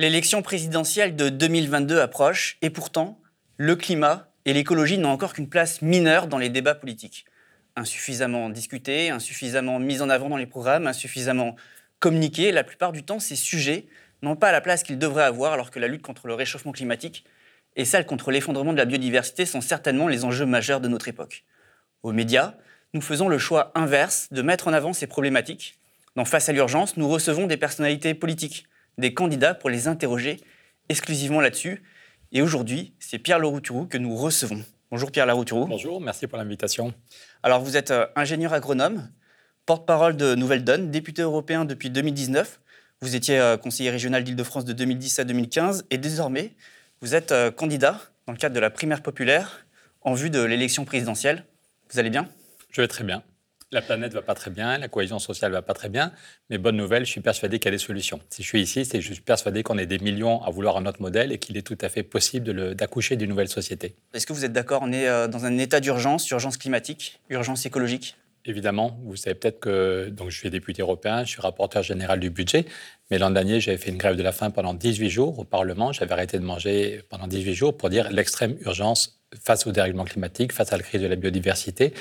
L'élection présidentielle de 2022 approche et pourtant, le climat et l'écologie n'ont encore qu'une place mineure dans les débats politiques. Insuffisamment discutés, insuffisamment mis en avant dans les programmes, insuffisamment communiqués, la plupart du temps, ces sujets n'ont pas la place qu'ils devraient avoir alors que la lutte contre le réchauffement climatique et celle contre l'effondrement de la biodiversité sont certainement les enjeux majeurs de notre époque. Aux médias, nous faisons le choix inverse de mettre en avant ces problématiques. Dans Face à l'urgence, nous recevons des personnalités politiques des candidats pour les interroger exclusivement là-dessus. Et aujourd'hui, c'est Pierre Larouturou que nous recevons. Bonjour Pierre Larouturou. Bonjour, merci pour l'invitation. Alors vous êtes euh, ingénieur agronome, porte-parole de Nouvelle Donne, député européen depuis 2019. Vous étiez euh, conseiller régional d'Île-de-France de 2010 à 2015 et désormais, vous êtes euh, candidat dans le cadre de la primaire populaire en vue de l'élection présidentielle. Vous allez bien? Je vais très bien. La planète va pas très bien, la cohésion sociale va pas très bien, mais bonne nouvelle, je suis persuadé qu'il y a des solutions. Si je suis ici, c'est que je suis persuadé qu'on est des millions à vouloir un autre modèle et qu'il est tout à fait possible d'accoucher d'une nouvelle société. Est-ce que vous êtes d'accord On est euh, dans un état d'urgence, urgence climatique, urgence écologique? Évidemment, vous savez peut-être que donc, je suis député européen, je suis rapporteur général du budget, mais l'an dernier, j'avais fait une grève de la faim pendant 18 jours au Parlement. J'avais arrêté de manger pendant 18 jours pour dire l'extrême urgence face au dérèglement climatique, face à la crise de la biodiversité,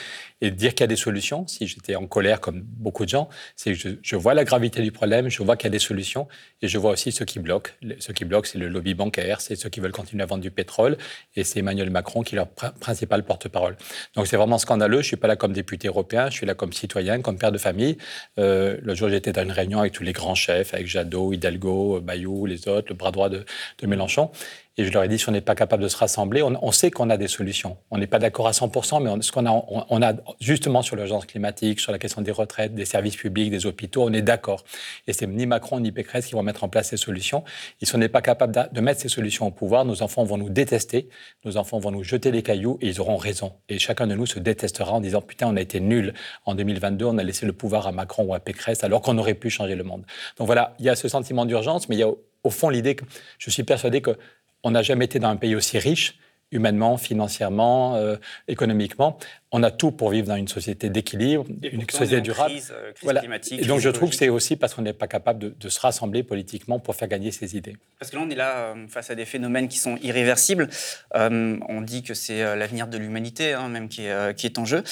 et dire qu'il y a des solutions. Si j'étais en colère, comme beaucoup de gens, c'est que je, vois la gravité du problème, je vois qu'il y a des solutions, et je vois aussi ce qui bloque. Ce qui bloque, c'est le lobby bancaire, c'est ceux qui veulent continuer à vendre du pétrole, et c'est Emmanuel Macron qui est leur principal porte-parole. Donc c'est vraiment scandaleux. Je suis pas là comme député européen, je suis là comme citoyen, comme père de famille. Euh, le jour, j'étais dans une réunion avec tous les grands chefs, avec Jadot, Hidalgo, Bayou, les autres, le bras droit de, de Mélenchon. Et je leur ai dit, si on n'est pas capable de se rassembler, on, sait qu'on a des solutions. On n'est pas d'accord à 100%, mais ce qu'on a, on, a justement sur l'urgence climatique, sur la question des retraites, des services publics, des hôpitaux, on est d'accord. Et c'est ni Macron ni Pécresse qui vont mettre en place ces solutions. Et si on n'est pas capable de, mettre ces solutions au pouvoir, nos enfants vont nous détester, nos enfants vont nous jeter les cailloux et ils auront raison. Et chacun de nous se détestera en disant, putain, on a été nul. En 2022, on a laissé le pouvoir à Macron ou à Pécresse alors qu'on aurait pu changer le monde. Donc voilà, il y a ce sentiment d'urgence, mais il y a au fond l'idée que je suis persuadé que on n'a jamais été dans un pays aussi riche, humainement, financièrement, euh, économiquement on a tout pour vivre dans une société d'équilibre, une société durable. Crise, euh, crise climatique, et donc je trouve que c'est aussi parce qu'on n'est pas capable de, se rassembler politiquement pour faire gagner ses idées. Parce que là, on est là euh, face à des phénomènes qui sont irréversibles. Euh, on dit que c'est l'avenir de l'humanité hein, même qui est, qui est, en jeu.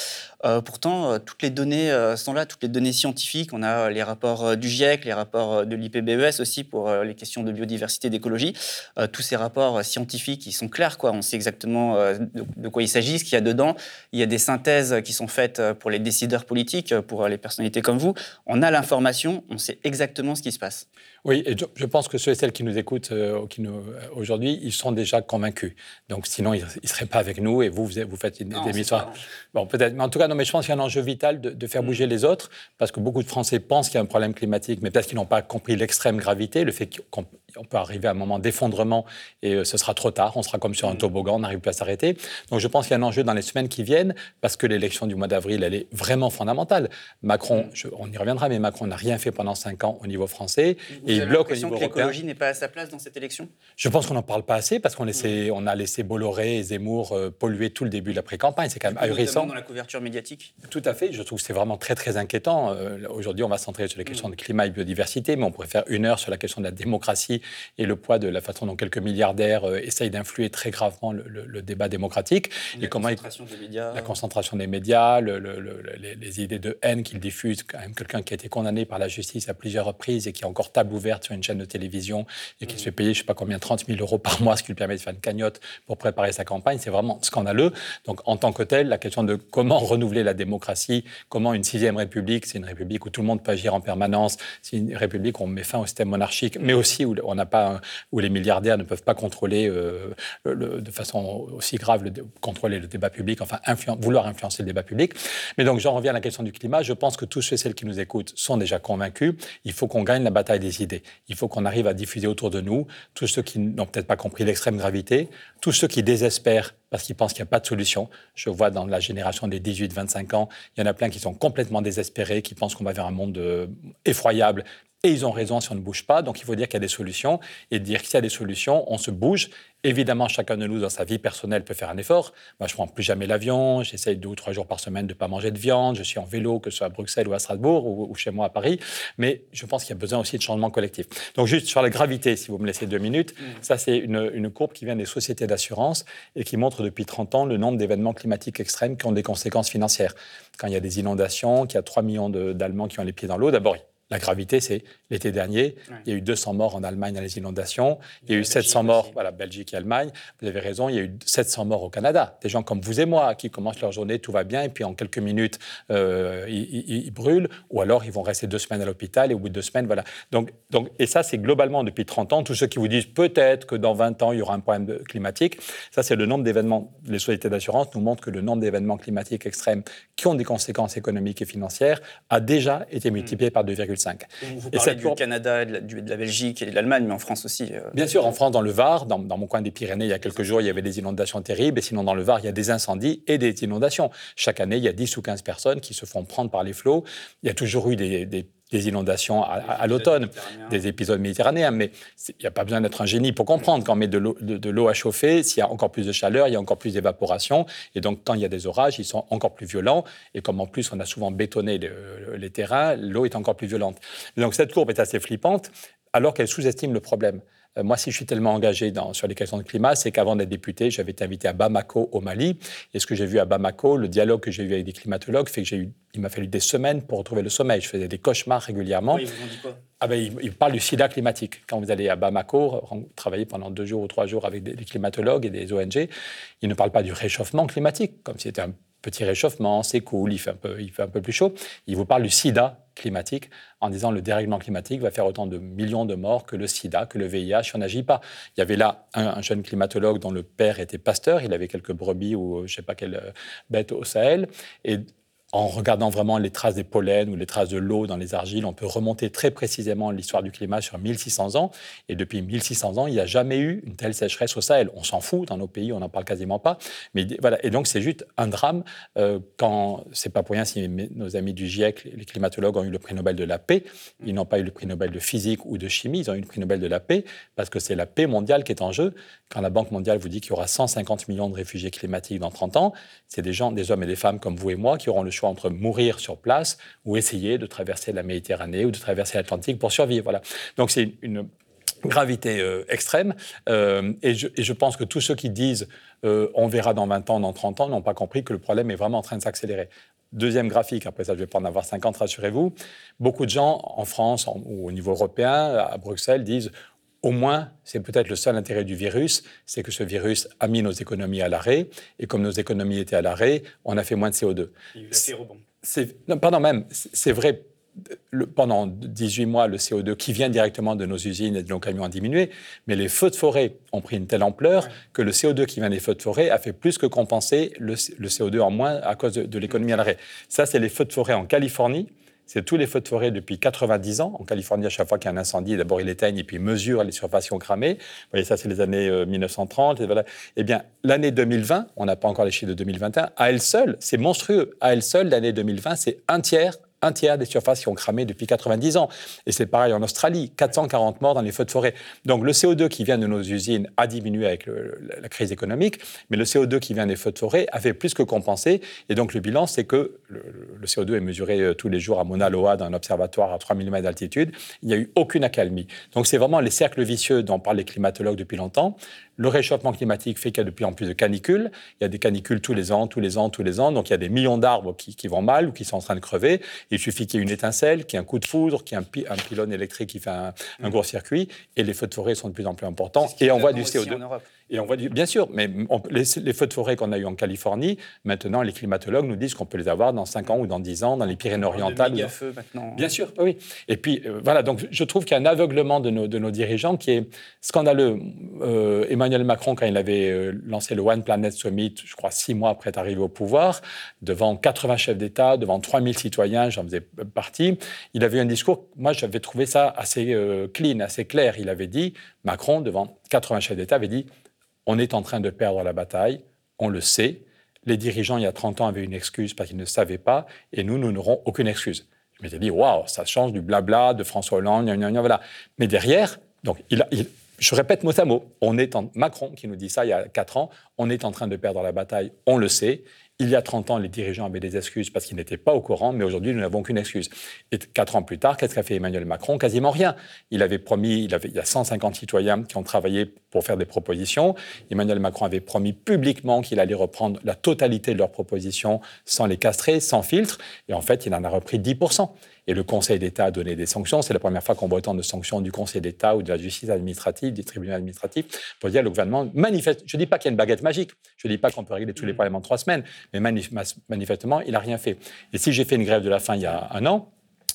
pourtant, toutes les données sont là, toutes les données scientifiques. On a les rapports du GIEC, les rapports de l'IPBES aussi pour les questions de biodiversité, d'écologie. tous ces rapports scientifiques, ils sont clairs. Quoi. On sait exactement de, de quoi il s'agit, ce qu'il y a dedans. Il y a des synthèses qui sont faites euh, pour les décideurs politiques, euh, pour les personnalités comme vous. On a l'information, on sait exactement ce qui se passe. Oui, et je pense que ceux et celles qui nous écoutent euh, qui nous, aujourd'hui, ils sont déjà convaincus. Donc sinon, ils ne seraient pas avec nous et vous, vous, faites une, des émissions. Bon, peut-être. Mais en tout cas, non, mais je pense qu'il y a un enjeu vital de, faire mm. bouger les autres parce que beaucoup de Français pensent qu'il y a un problème climatique, mais peut-être qu'ils n'ont pas compris l'extrême gravité, le fait qu'on peut arriver à un moment d'effondrement et ce sera trop tard. On sera comme sur un mm. toboggan, on n'arrive plus à s'arrêter. Donc je pense qu'il y a un enjeu dans les semaines qui viennent parce que l'élection du mois d'avril, elle est vraiment fondamentale. Macron, mm. on y reviendra, mais Macron n'a rien fait pendant cinq ans au niveau français. et il bloque au niveau que l'écologie n'est pas à sa place dans cette élection? Je pense qu'on n'en parle pas assez parce qu'on mm. on a laissé Bolloré et Zemmour euh, polluer tout le début de la pré-campagne. C'est quand même ahurissant. dans la couverture médiatique? Tout à fait. Je trouve que c'est vraiment très, très inquiétant. Euh, aujourd'hui, on va se centrer sur les questions de climat et biodiversité, mais on pourrait faire une heure sur la question de la démocratie et le poids de la façon dont quelques milliardaires euh, essayent d'influer très gravement le, débat démocratique. La et comment concentration des médias. La concentration des médias, les, idées de haine qu'ils diffusent. Quand même quelqu'un qui a été condamné par la justice à plusieurs reprises et qui a encore table ouverte sur une chaîne de télévision et qui se fait payer, je ne sais pas combien, 30 000 euros par mois, ce qui lui permet de faire une cagnotte pour préparer sa campagne. C'est vraiment scandaleux. Donc, en tant que tel, la question de comment renouveler la démocratie, comment une sixième république, c'est une république où tout le monde peut agir en permanence, c'est une république où on met fin au système monarchique, mais aussi où on n'a pas, où les milliardaires ne peuvent pas contrôler euh, de façon aussi grave le, contrôler le débat public, enfin vouloir influencer le débat public. Mais donc, j'en reviens à la question du climat. Je pense que tous ceux et celles qui nous écoutent sont déjà convaincus. Il faut qu'on gagne la bataille des idées. Il faut qu'on arrive à diffuser autour de nous tous ceux qui n'ont peut-être pas compris l'extrême gravité, tous ceux qui désespèrent parce qu'ils pensent qu'il n'y a pas de solution. Je vois dans la génération des 18-25 ans, il y en a plein qui sont complètement désespérés, qui pensent qu'on va vers un monde euh, effroyable et ils ont raison si on ne bouge pas. Donc il faut dire qu'il y a des solutions et dire qu'il y a des solutions, on se bouge. Évidemment, chacun de nous, dans sa vie personnelle, peut faire un effort. Moi, je prends plus jamais l'avion. J'essaye deux ou trois jours par semaine de ne pas manger de viande. Je suis en vélo, que ce soit à Bruxelles ou à Strasbourg ou, chez moi à Paris. Mais je pense qu'il y a besoin aussi de changement collectif. Donc juste sur la gravité, si vous me laissez deux minutes, mmh. ça c'est une, une, courbe qui vient des sociétés d'assurance et qui montre depuis 30 ans le nombre d'événements climatiques extrêmes qui ont des conséquences financières. Quand il y a des inondations, qu'il y a 3 millions d'Allemands qui ont les pieds dans l'eau, d'abord, la gravité, c'est l'été dernier, il y a eu 200 morts en Allemagne dans les inondations, il y a eu 700 morts, voilà, Belgique et Allemagne. Vous avez raison, il y a eu 700 morts au Canada. Des gens comme vous et moi qui commencent leur journée, tout va bien, et puis en quelques minutes, euh, ils, brûlent, ou alors ils vont rester deux semaines à l'hôpital, et au bout de deux semaines, voilà. Donc, donc, et ça, c'est globalement depuis 30 ans. Tous ceux qui vous disent peut-être que dans 20 ans, il y aura un problème climatique, ça, c'est le nombre d'événements. Les sociétés d'assurance nous montrent que le nombre d'événements climatiques extrêmes qui ont des conséquences économiques et financières a déjà été multiplié par 2,5 vous parlez du Canada, de la, de la, Belgique et de l'Allemagne, mais en France aussi. Euh. Bien sûr, en France, dans le Var, dans, mon coin des Pyrénées, il y a quelques jours, il y avait des inondations terribles. Et sinon, dans le Var, il y a des incendies et des inondations. Chaque année, il y a 10 ou 15 personnes qui se font prendre par les flots. Il y a toujours eu des, des des inondations à, l'automne, des épisodes méditerranéens. Mais il n'y a pas besoin d'être un génie pour comprendre qu'en met de l'eau à chauffer, s'il y a encore plus de chaleur, il y a encore plus d'évaporation. Et donc, quand il y a des orages, ils sont encore plus violents. Et comme en plus, on a souvent bétonné les terrains, l'eau est encore plus violente. Donc, cette courbe est assez flippante, alors qu'elle sous-estime le problème. Euh, moi, si je suis tellement engagé dans, sur les questions de climat, c'est qu'avant d'être député, j'avais été invité à Bamako, au Mali. Et ce que j'ai vu à Bamako, le dialogue que j'ai eu avec des climatologues, fait que j'ai eu, il m'a fallu des semaines pour retrouver le sommeil. Je faisais des cauchemars régulièrement. ils vous ont dit quoi? Ah ben, ils, parlent du sida climatique. Quand vous allez à Bamako, travailler pendant deux jours ou trois jours avec des, des climatologues et des ONG, ils ne parlent pas du réchauffement climatique, comme si c'était un petit réchauffement, c'est cool, il fait, un peu, il fait un peu plus chaud. Il vous parle du sida climatique en disant le dérèglement climatique va faire autant de millions de morts que le sida, que le VIH si on n'agit pas. Il y avait là un, jeune climatologue dont le père était pasteur, il avait quelques brebis ou je ne sais pas quelle euh, bête au Sahel. Et en regardant vraiment les traces des pollens ou les traces de l'eau dans les argiles, on peut remonter très précisément l'histoire du climat sur 1600 ans. Et depuis 1600 ans, il n'y a jamais eu une telle sécheresse au Sahel. On s'en fout dans nos pays, on n'en parle quasiment pas. Mais voilà. Et donc, c'est juste un drame euh, quand, c'est pas pour rien si nos amis du GIEC, les climatologues, ont eu le prix Nobel de la paix. Ils n'ont pas eu le prix Nobel de physique ou de chimie, ils ont eu le prix Nobel de la paix parce que c'est la paix mondiale qui est en jeu. Quand la Banque mondiale vous dit qu'il y aura 150 millions de réfugiés climatiques dans 30 ans, c'est des hommes et des femmes comme vous et moi qui auront le choix entre mourir sur place ou essayer de traverser la Méditerranée ou de traverser l'Atlantique pour survivre. Voilà. Donc c'est une gravité euh, extrême. Euh, et, je, pense que tous ceux qui disent euh, on verra dans 20 ans, dans 30 ans, n'ont pas compris que le problème est vraiment en train de s'accélérer. Deuxième graphique, après ça je vais pas en avoir 50, rassurez-vous. Beaucoup de gens en France ou au niveau européen, à Bruxelles, disent au moins, c'est peut-être le seul intérêt du virus, c'est que ce virus a mis nos économies à l'arrêt. Et comme nos économies étaient à l'arrêt, on a fait moins de CO2. C'est, non, pardon, même, c'est vrai. pendant 18 mois, le CO2 qui vient directement de nos usines et de nos camions a diminué, mais les feux de forêt ont pris une telle ampleur que le CO2 qui vient des feux de forêt a fait plus que compenser le, CO2 en moins à cause de l'économie à l'arrêt. Ça, c'est les feux de forêt en Californie c'est tous les feux de forêt depuis 90 ans. En Californie, à chaque fois qu'il y a un incendie, d'abord ils éteignent et puis ils mesurent les surfaces qui ont cramé. Vous voyez, ça, c'est les années 1930. Euh, et voilà. Eh bien, l'année 2020, on n'a pas encore les chiffres de 2021, à elle seule, c'est monstrueux. À elle seule, l'année 2020, c'est un tiers un tiers des surfaces qui ont cramé depuis 90 ans. Et c'est pareil en Australie, 440 morts dans les feux de forêt. Donc le CO2 qui vient de nos usines a diminué avec la crise économique, mais le CO2 qui vient des feux de forêt a fait plus que compenser. Et donc le bilan, c'est que le, CO2 est mesuré euh, tous les jours à Mauna Loa dans un observatoire à 3 mm d'altitude. Il n'y a eu aucune accalmie. Donc c'est vraiment les cercles vicieux dont parlent les climatologues depuis longtemps. Le réchauffement climatique fait qu'il y a de plus en plus de canicules. Il y a des canicules tous les ans, tous les ans, tous les ans. Donc il y a des millions d'arbres qui, vont mal ou qui sont en train de crever. Il suffit qu'il y ait une étincelle, qu'il y ait un coup de foudre, qu'il y ait un, pylône électrique qui fait un, un gros circuit. Et les feux de forêt sont de plus en plus importants. Et on voit du CO2. Et on voit bien sûr, mais les, feux de forêt qu'on a eu en Californie, maintenant les climatologues nous disent qu'on peut les avoir dans 5 ans ou dans 10 ans dans les Pyrénées-Orientales. De feux maintenant. Bien sûr, oui. Et puis euh, voilà, donc je trouve qu'il y a un aveuglement de nos, de nos dirigeants qui est scandaleux. Euh, Emmanuel Macron, quand il avait euh, lancé le One Planet Summit, je crois six mois après être arrivé au pouvoir, devant 80 chefs d'État, devant 3000 citoyens, j'en faisais partie, il avait un discours, moi j'avais trouvé ça assez clean, assez clair. Il avait dit, Macron, devant 80 chefs d'État, avait dit on est en train de perdre la bataille, on le sait. Les dirigeants, il y a 30 ans, avaient une excuse parce qu'ils ne savaient pas, et nous, nous n'aurons aucune excuse. Je m'étais dit, waouh, ça change du blabla de François Hollande, voilà. Mais derrière, donc, je répète mot à mot, on est en, Macron qui nous dit ça il y a 4 ans, on est en train de perdre la bataille, on le sait, il y a 30 ans, les dirigeants avaient des excuses parce qu'ils n'étaient pas au courant, mais aujourd'hui, nous n'avons qu'une excuse. Et quatre ans plus tard, qu'est-ce qu'a fait Emmanuel Macron? Quasiment rien. Il avait promis, il, il y a 150 citoyens qui ont travaillé pour faire des propositions. Emmanuel Macron avait promis publiquement qu'il allait reprendre la totalité de leurs propositions sans les castrer, sans filtre. Et en fait, il en a repris 10% et le Conseil d'État a donné des sanctions. C'est la première fois qu'on voit autant de sanctions du Conseil d'État ou de la justice administrative, du tribunal administratif, pour dire le gouvernement manifeste. Je ne dis pas qu'il y a une baguette magique, je ne dis pas qu'on peut régler tous les mm. problèmes en trois semaines, mais manifestement, il n'a rien fait. Et si j'ai fait une grève de la faim il y a un an,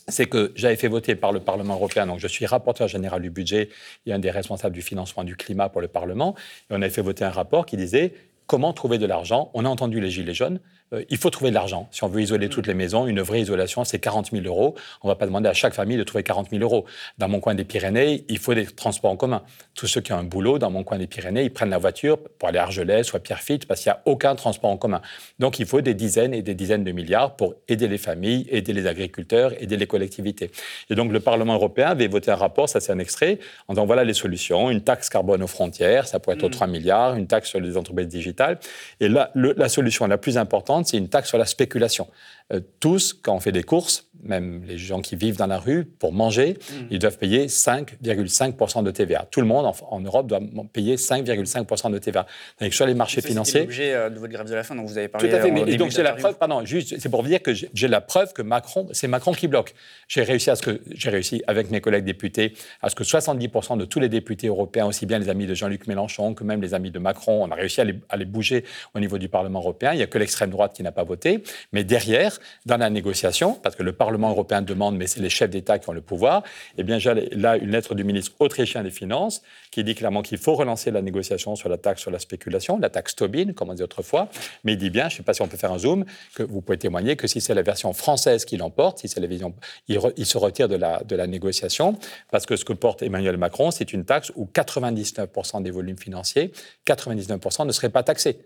c'est que j'avais fait voter par le Parlement européen, donc je suis rapporteur général du budget et un des responsables du financement du climat pour le Parlement, et on avait fait voter un rapport qui disait comment trouver de l'argent. On a entendu les Gilets jaunes, euh, il faut trouver de l'argent. Si on veut isoler toutes les maisons, une vraie isolation, c'est 40 000 euros. On ne va pas demander à chaque famille de trouver 40 000 euros. Dans mon coin des Pyrénées, il faut des transports en commun. Tous ceux qui ont un boulot dans mon coin des Pyrénées, ils prennent la voiture pour aller à Argelès ou à Pierrefitte parce qu'il n'y a aucun transport en commun. Donc il faut des dizaines et des dizaines de milliards pour aider les familles, aider les agriculteurs, aider les collectivités. Et donc le Parlement européen avait voté un rapport, ça c'est un extrait, en disant voilà les solutions, une taxe carbone aux frontières, ça pourrait être aux 3 mm. milliards, une taxe sur les entreprises digitales. Et là, la solution la plus importante, c'est une taxe sur la spéculation. Euh, tous, quand on fait des courses, même les gens qui vivent dans la rue, pour manger, mm. ils doivent payer 5,5% de TVA. Tout le monde en, Europe doit payer 5,5% de TVA. Donc, sur les marchés financiers. C'est l'objet euh, de votre grève de la faim dont vous avez parlé. Tout à fait. Mais, donc, j'ai la preuve, pardon, juste, c'est pour vous dire que j'ai la preuve que Macron, c'est Macron qui bloque. J'ai réussi à ce que, j'ai réussi avec mes collègues députés, à ce que 70% de tous les députés européens, aussi bien les amis de Jean-Luc Mélenchon que même les amis de Macron, on a réussi à les, à les bouger au niveau du Parlement européen. Il n'y a que l'extrême droite qui n'a pas voté. Mais derrière, dans la négociation, parce que le Parlement européen demande, mais c'est les chefs d'État qui ont le pouvoir, eh bien, j'ai là une lettre du ministre autrichien des Finances qui dit clairement qu'il faut relancer la négociation sur la taxe sur la spéculation, la taxe Tobin, comme on dit autrefois. Mais il dit bien, je ne sais pas si on peut faire un zoom, que vous pouvez témoigner que si c'est la version française qui l'emporte, si c'est la vision, il, se retire de la, de la négociation, parce que ce que porte Emmanuel Macron, c'est une taxe où 99% des volumes financiers, 99% ne seraient pas taxés.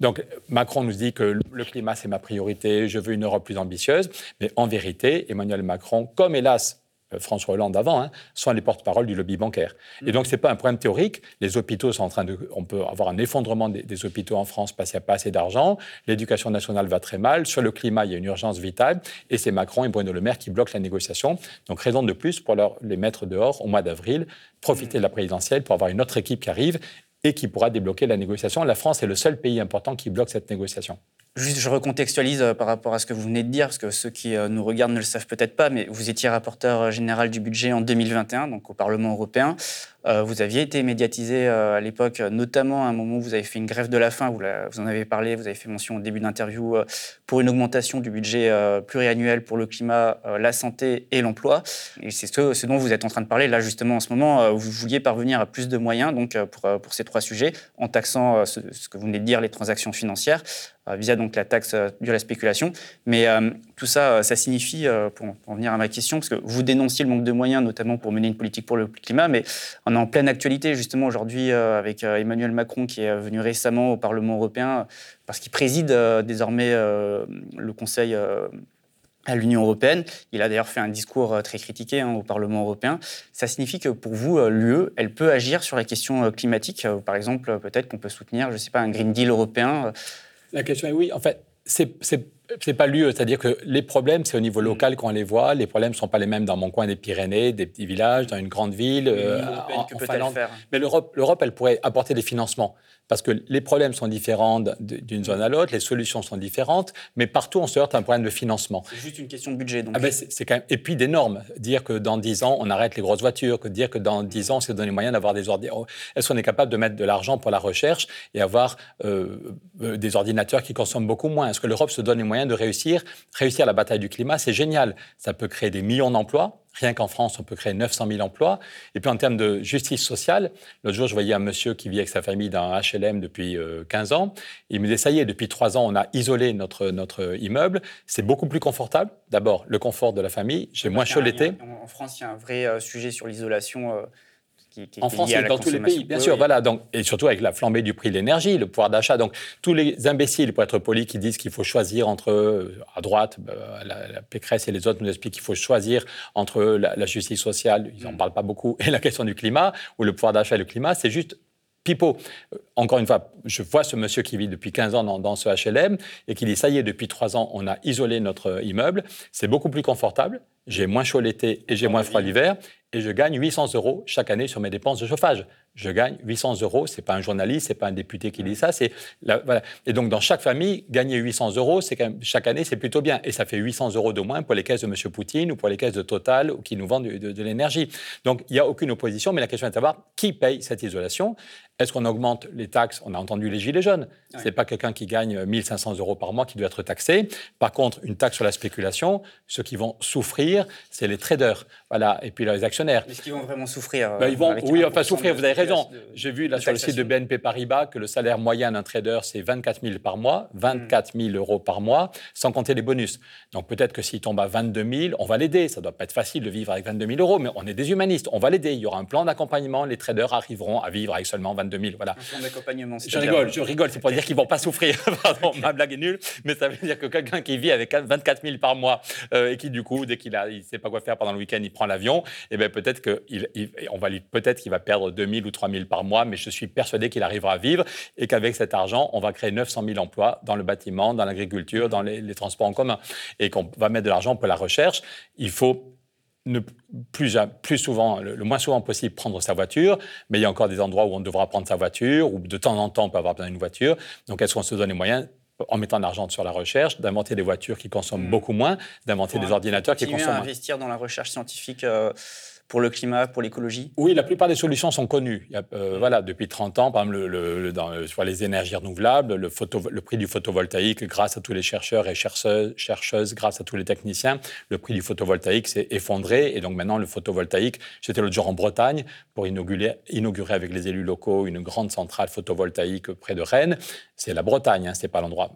Donc Macron nous dit que le climat, c'est ma priorité, je veux une Europe plus ambitieuse, mais en vérité, Emmanuel Macron, comme hélas euh, François Hollande avant, hein, sont les porte-parole du lobby bancaire. Et donc, ce n'est pas un problème théorique. Les hôpitaux sont en train de. On peut avoir un effondrement des, hôpitaux en France parce qu'il n'y a pas assez d'argent. L'éducation nationale va très mal. Sur le climat, il y a une urgence vitale. Et c'est Macron et Bruno Le Maire qui bloquent la négociation. Donc, raison de plus pour leur, les mettre dehors au mois d'avril, profiter de la présidentielle pour avoir une autre équipe qui arrive et qui pourra débloquer la négociation. La France est le seul pays important qui bloque cette négociation. Juste, je recontextualise euh, par rapport à ce que vous venez de dire, parce que ceux qui euh, nous regardent ne le savent peut-être pas, mais vous étiez rapporteur euh, général du budget en 2021, donc au Parlement européen. Vous aviez été médiatisé à l'époque, notamment à un moment où vous avez fait une grève de la faim, vous, en avez parlé, vous avez fait mention au début d'interview pour une augmentation du budget pluriannuel pour le climat, la santé et l'emploi. Et c'est ce, dont vous êtes en train de parler là justement en ce moment. Vous vouliez parvenir à plus de moyens donc pour, ces trois sujets, en taxant ce, que vous venez de dire, les transactions financières, euh, via donc la taxe euh, due la spéculation. Mais euh, tout ça, ça signifie, pour en venir à ma question, parce que vous dénonciez le manque de moyens, notamment pour mener une politique pour le climat, mais on est en pleine actualité justement aujourd'hui avec Emmanuel Macron qui est venu récemment au Parlement européen parce qu'il préside désormais le Conseil à l'Union européenne. Il a d'ailleurs fait un discours très critiqué hein, au Parlement européen. Ça signifie que pour vous, l'UE, elle peut agir sur la question climatique. Par exemple, peut-être qu'on peut soutenir, je ne sais pas, un Green Deal européen. La question est oui. En fait, c'est pas l'UE, c'est-à-dire que les problèmes, c'est au niveau local qu'on les voit. Les problèmes ne sont pas les mêmes dans mon coin des Pyrénées, des petits villages, dans une grande ville, euh, en, Finlande. Mais l'Europe, elle pourrait apporter des financements parce que les problèmes sont différents d'une zone à l'autre, les solutions sont différentes, mais partout on se heurte à un problème de financement. C'est juste une question de budget. Donc. Ah ben c'est quand même... Et puis des normes. Dire que dans 10 ans on arrête les grosses voitures, que dire que dans 10 ans on s'est donné moyen d'avoir des ordinateurs. Est-ce qu'on est capable de mettre de l'argent pour la recherche et avoir euh, euh, des ordinateurs qui consomment beaucoup moins? Est-ce que l'Europe se donne les moyens de réussir Réussir la bataille du climat, c'est génial. Ça peut créer des millions d'emplois Rien qu'en France, on peut créer 900 000 emplois. Et puis en termes de justice sociale, l'autre jour, je voyais un monsieur qui vit avec sa famille dans un HLM depuis 15 euh, ans. Il me disait, ça y est, depuis 3 ans, on a isolé notre, notre immeuble. C'est beaucoup plus confortable. D'abord, le confort de la famille. J'ai moins chaud l'été. En France, il y a un vrai euh, sujet sur l'isolation. Qui, en France et dans tous les pays, bien sûr. Voilà, donc, et surtout avec la flambée du prix de l'énergie, le pouvoir d'achat. Donc, tous les imbéciles, pour être polis, qui disent qu'il faut choisir entre, euh, à droite, bah, la, Pécresse et les autres nous expliquent qu'il faut choisir entre la, justice sociale, ils n'en mm. parlent pas beaucoup, et la question du climat, ou le pouvoir d'achat et le climat, c'est juste pipeau. Euh, encore une fois, je vois ce monsieur qui vit depuis 15 ans dans, ce HLM et qui dit ça y est, depuis 3 ans, on a isolé notre immeuble. C'est beaucoup plus confortable. J'ai moins chaud l'été et j'ai moins froid l'hiver et je gagne 800 euros chaque année sur mes dépenses de chauffage. Je gagne 800 euros. C'est pas un journaliste, c'est pas un député qui dit ça. C'est voilà. Et donc dans chaque famille, gagner 800 euros, c'est chaque année, c'est plutôt bien. Et ça fait 800 euros de moins pour les caisses de M. Poutine ou pour les caisses de Total ou qui nous vendent de, l'énergie. Donc il n'y a aucune opposition, mais la question est de savoir qui paye cette isolation. Est-ce qu'on augmente les taxes? On a entendu les gilets jaunes. Ce n'est pas quelqu'un qui gagne 1500 euros par mois qui doit être taxé. Par contre, une taxe sur la spéculation, ceux qui vont souffrir, c'est les traders, voilà, et puis les actionnaires. Est-ce qu'ils vont vraiment souffrir ben, ils vont, Oui, enfin souffrir. Vous avez raison. J'ai vu là sur le site de BNP Paribas que le salaire moyen d'un trader c'est 24 000 par mois, 24 000 euros par mois, sans compter les bonus. Donc peut-être que s'il tombe à 22 000, on va l'aider. Ça doit pas être facile de vivre avec 22 000 euros, mais on est des humanistes. On va l'aider. Il y aura un plan d'accompagnement. Les traders arriveront à vivre avec seulement 22 000. Voilà. Un plan d'accompagnement. Je rigole, je rigole. C'est pour dire qu'ils vont pas souffrir. Pardon, ma blague est nulle, mais ça veut dire que quelqu'un qui vit avec 24 000 par mois euh, et qui du coup, dès qu'il a, il sait pas quoi faire pendant le week-end, il prend l'avion, et eh ben peut-être qu'il, on va peut-être qu'il va perdre 2 000 ou 3 000 par mois, mais je suis persuadé qu'il arrivera à vivre et qu'avec cet argent, on va créer 900 000 emplois dans le bâtiment, dans l'agriculture, dans les, les transports en commun, et qu'on va mettre de l'argent pour la recherche. Il faut ne, plus, plus souvent, le, moins souvent possible, prendre sa voiture, mais il y a encore des endroits où on devra prendre sa voiture, ou de temps en temps, on peut avoir besoin d'une voiture. Donc, est-ce qu'on se donne les moyens en mettant de l'argent sur la recherche, d'inventer des voitures qui consomment hmm. beaucoup moins, d'inventer des ordinateurs qui consomment moins? investir dans la recherche scientifique euh, pour le climat, pour l'écologie? Oui, la plupart des solutions sont connues. Il y a, euh, voilà, depuis 30 ans, par exemple, le, dans, sur les énergies renouvelables, le, photo, prix du photovoltaïque, grâce à tous les chercheurs et chercheuses, chercheuses, grâce à tous les techniciens, le prix du photovoltaïque s'est effondré. Et donc maintenant, le photovoltaïque, j'étais l'autre jour en Bretagne pour inaugurer, inaugurer avec les élus locaux une grande centrale photovoltaïque près de Rennes. C'est la Bretagne, hein, c'est pas l'endroit.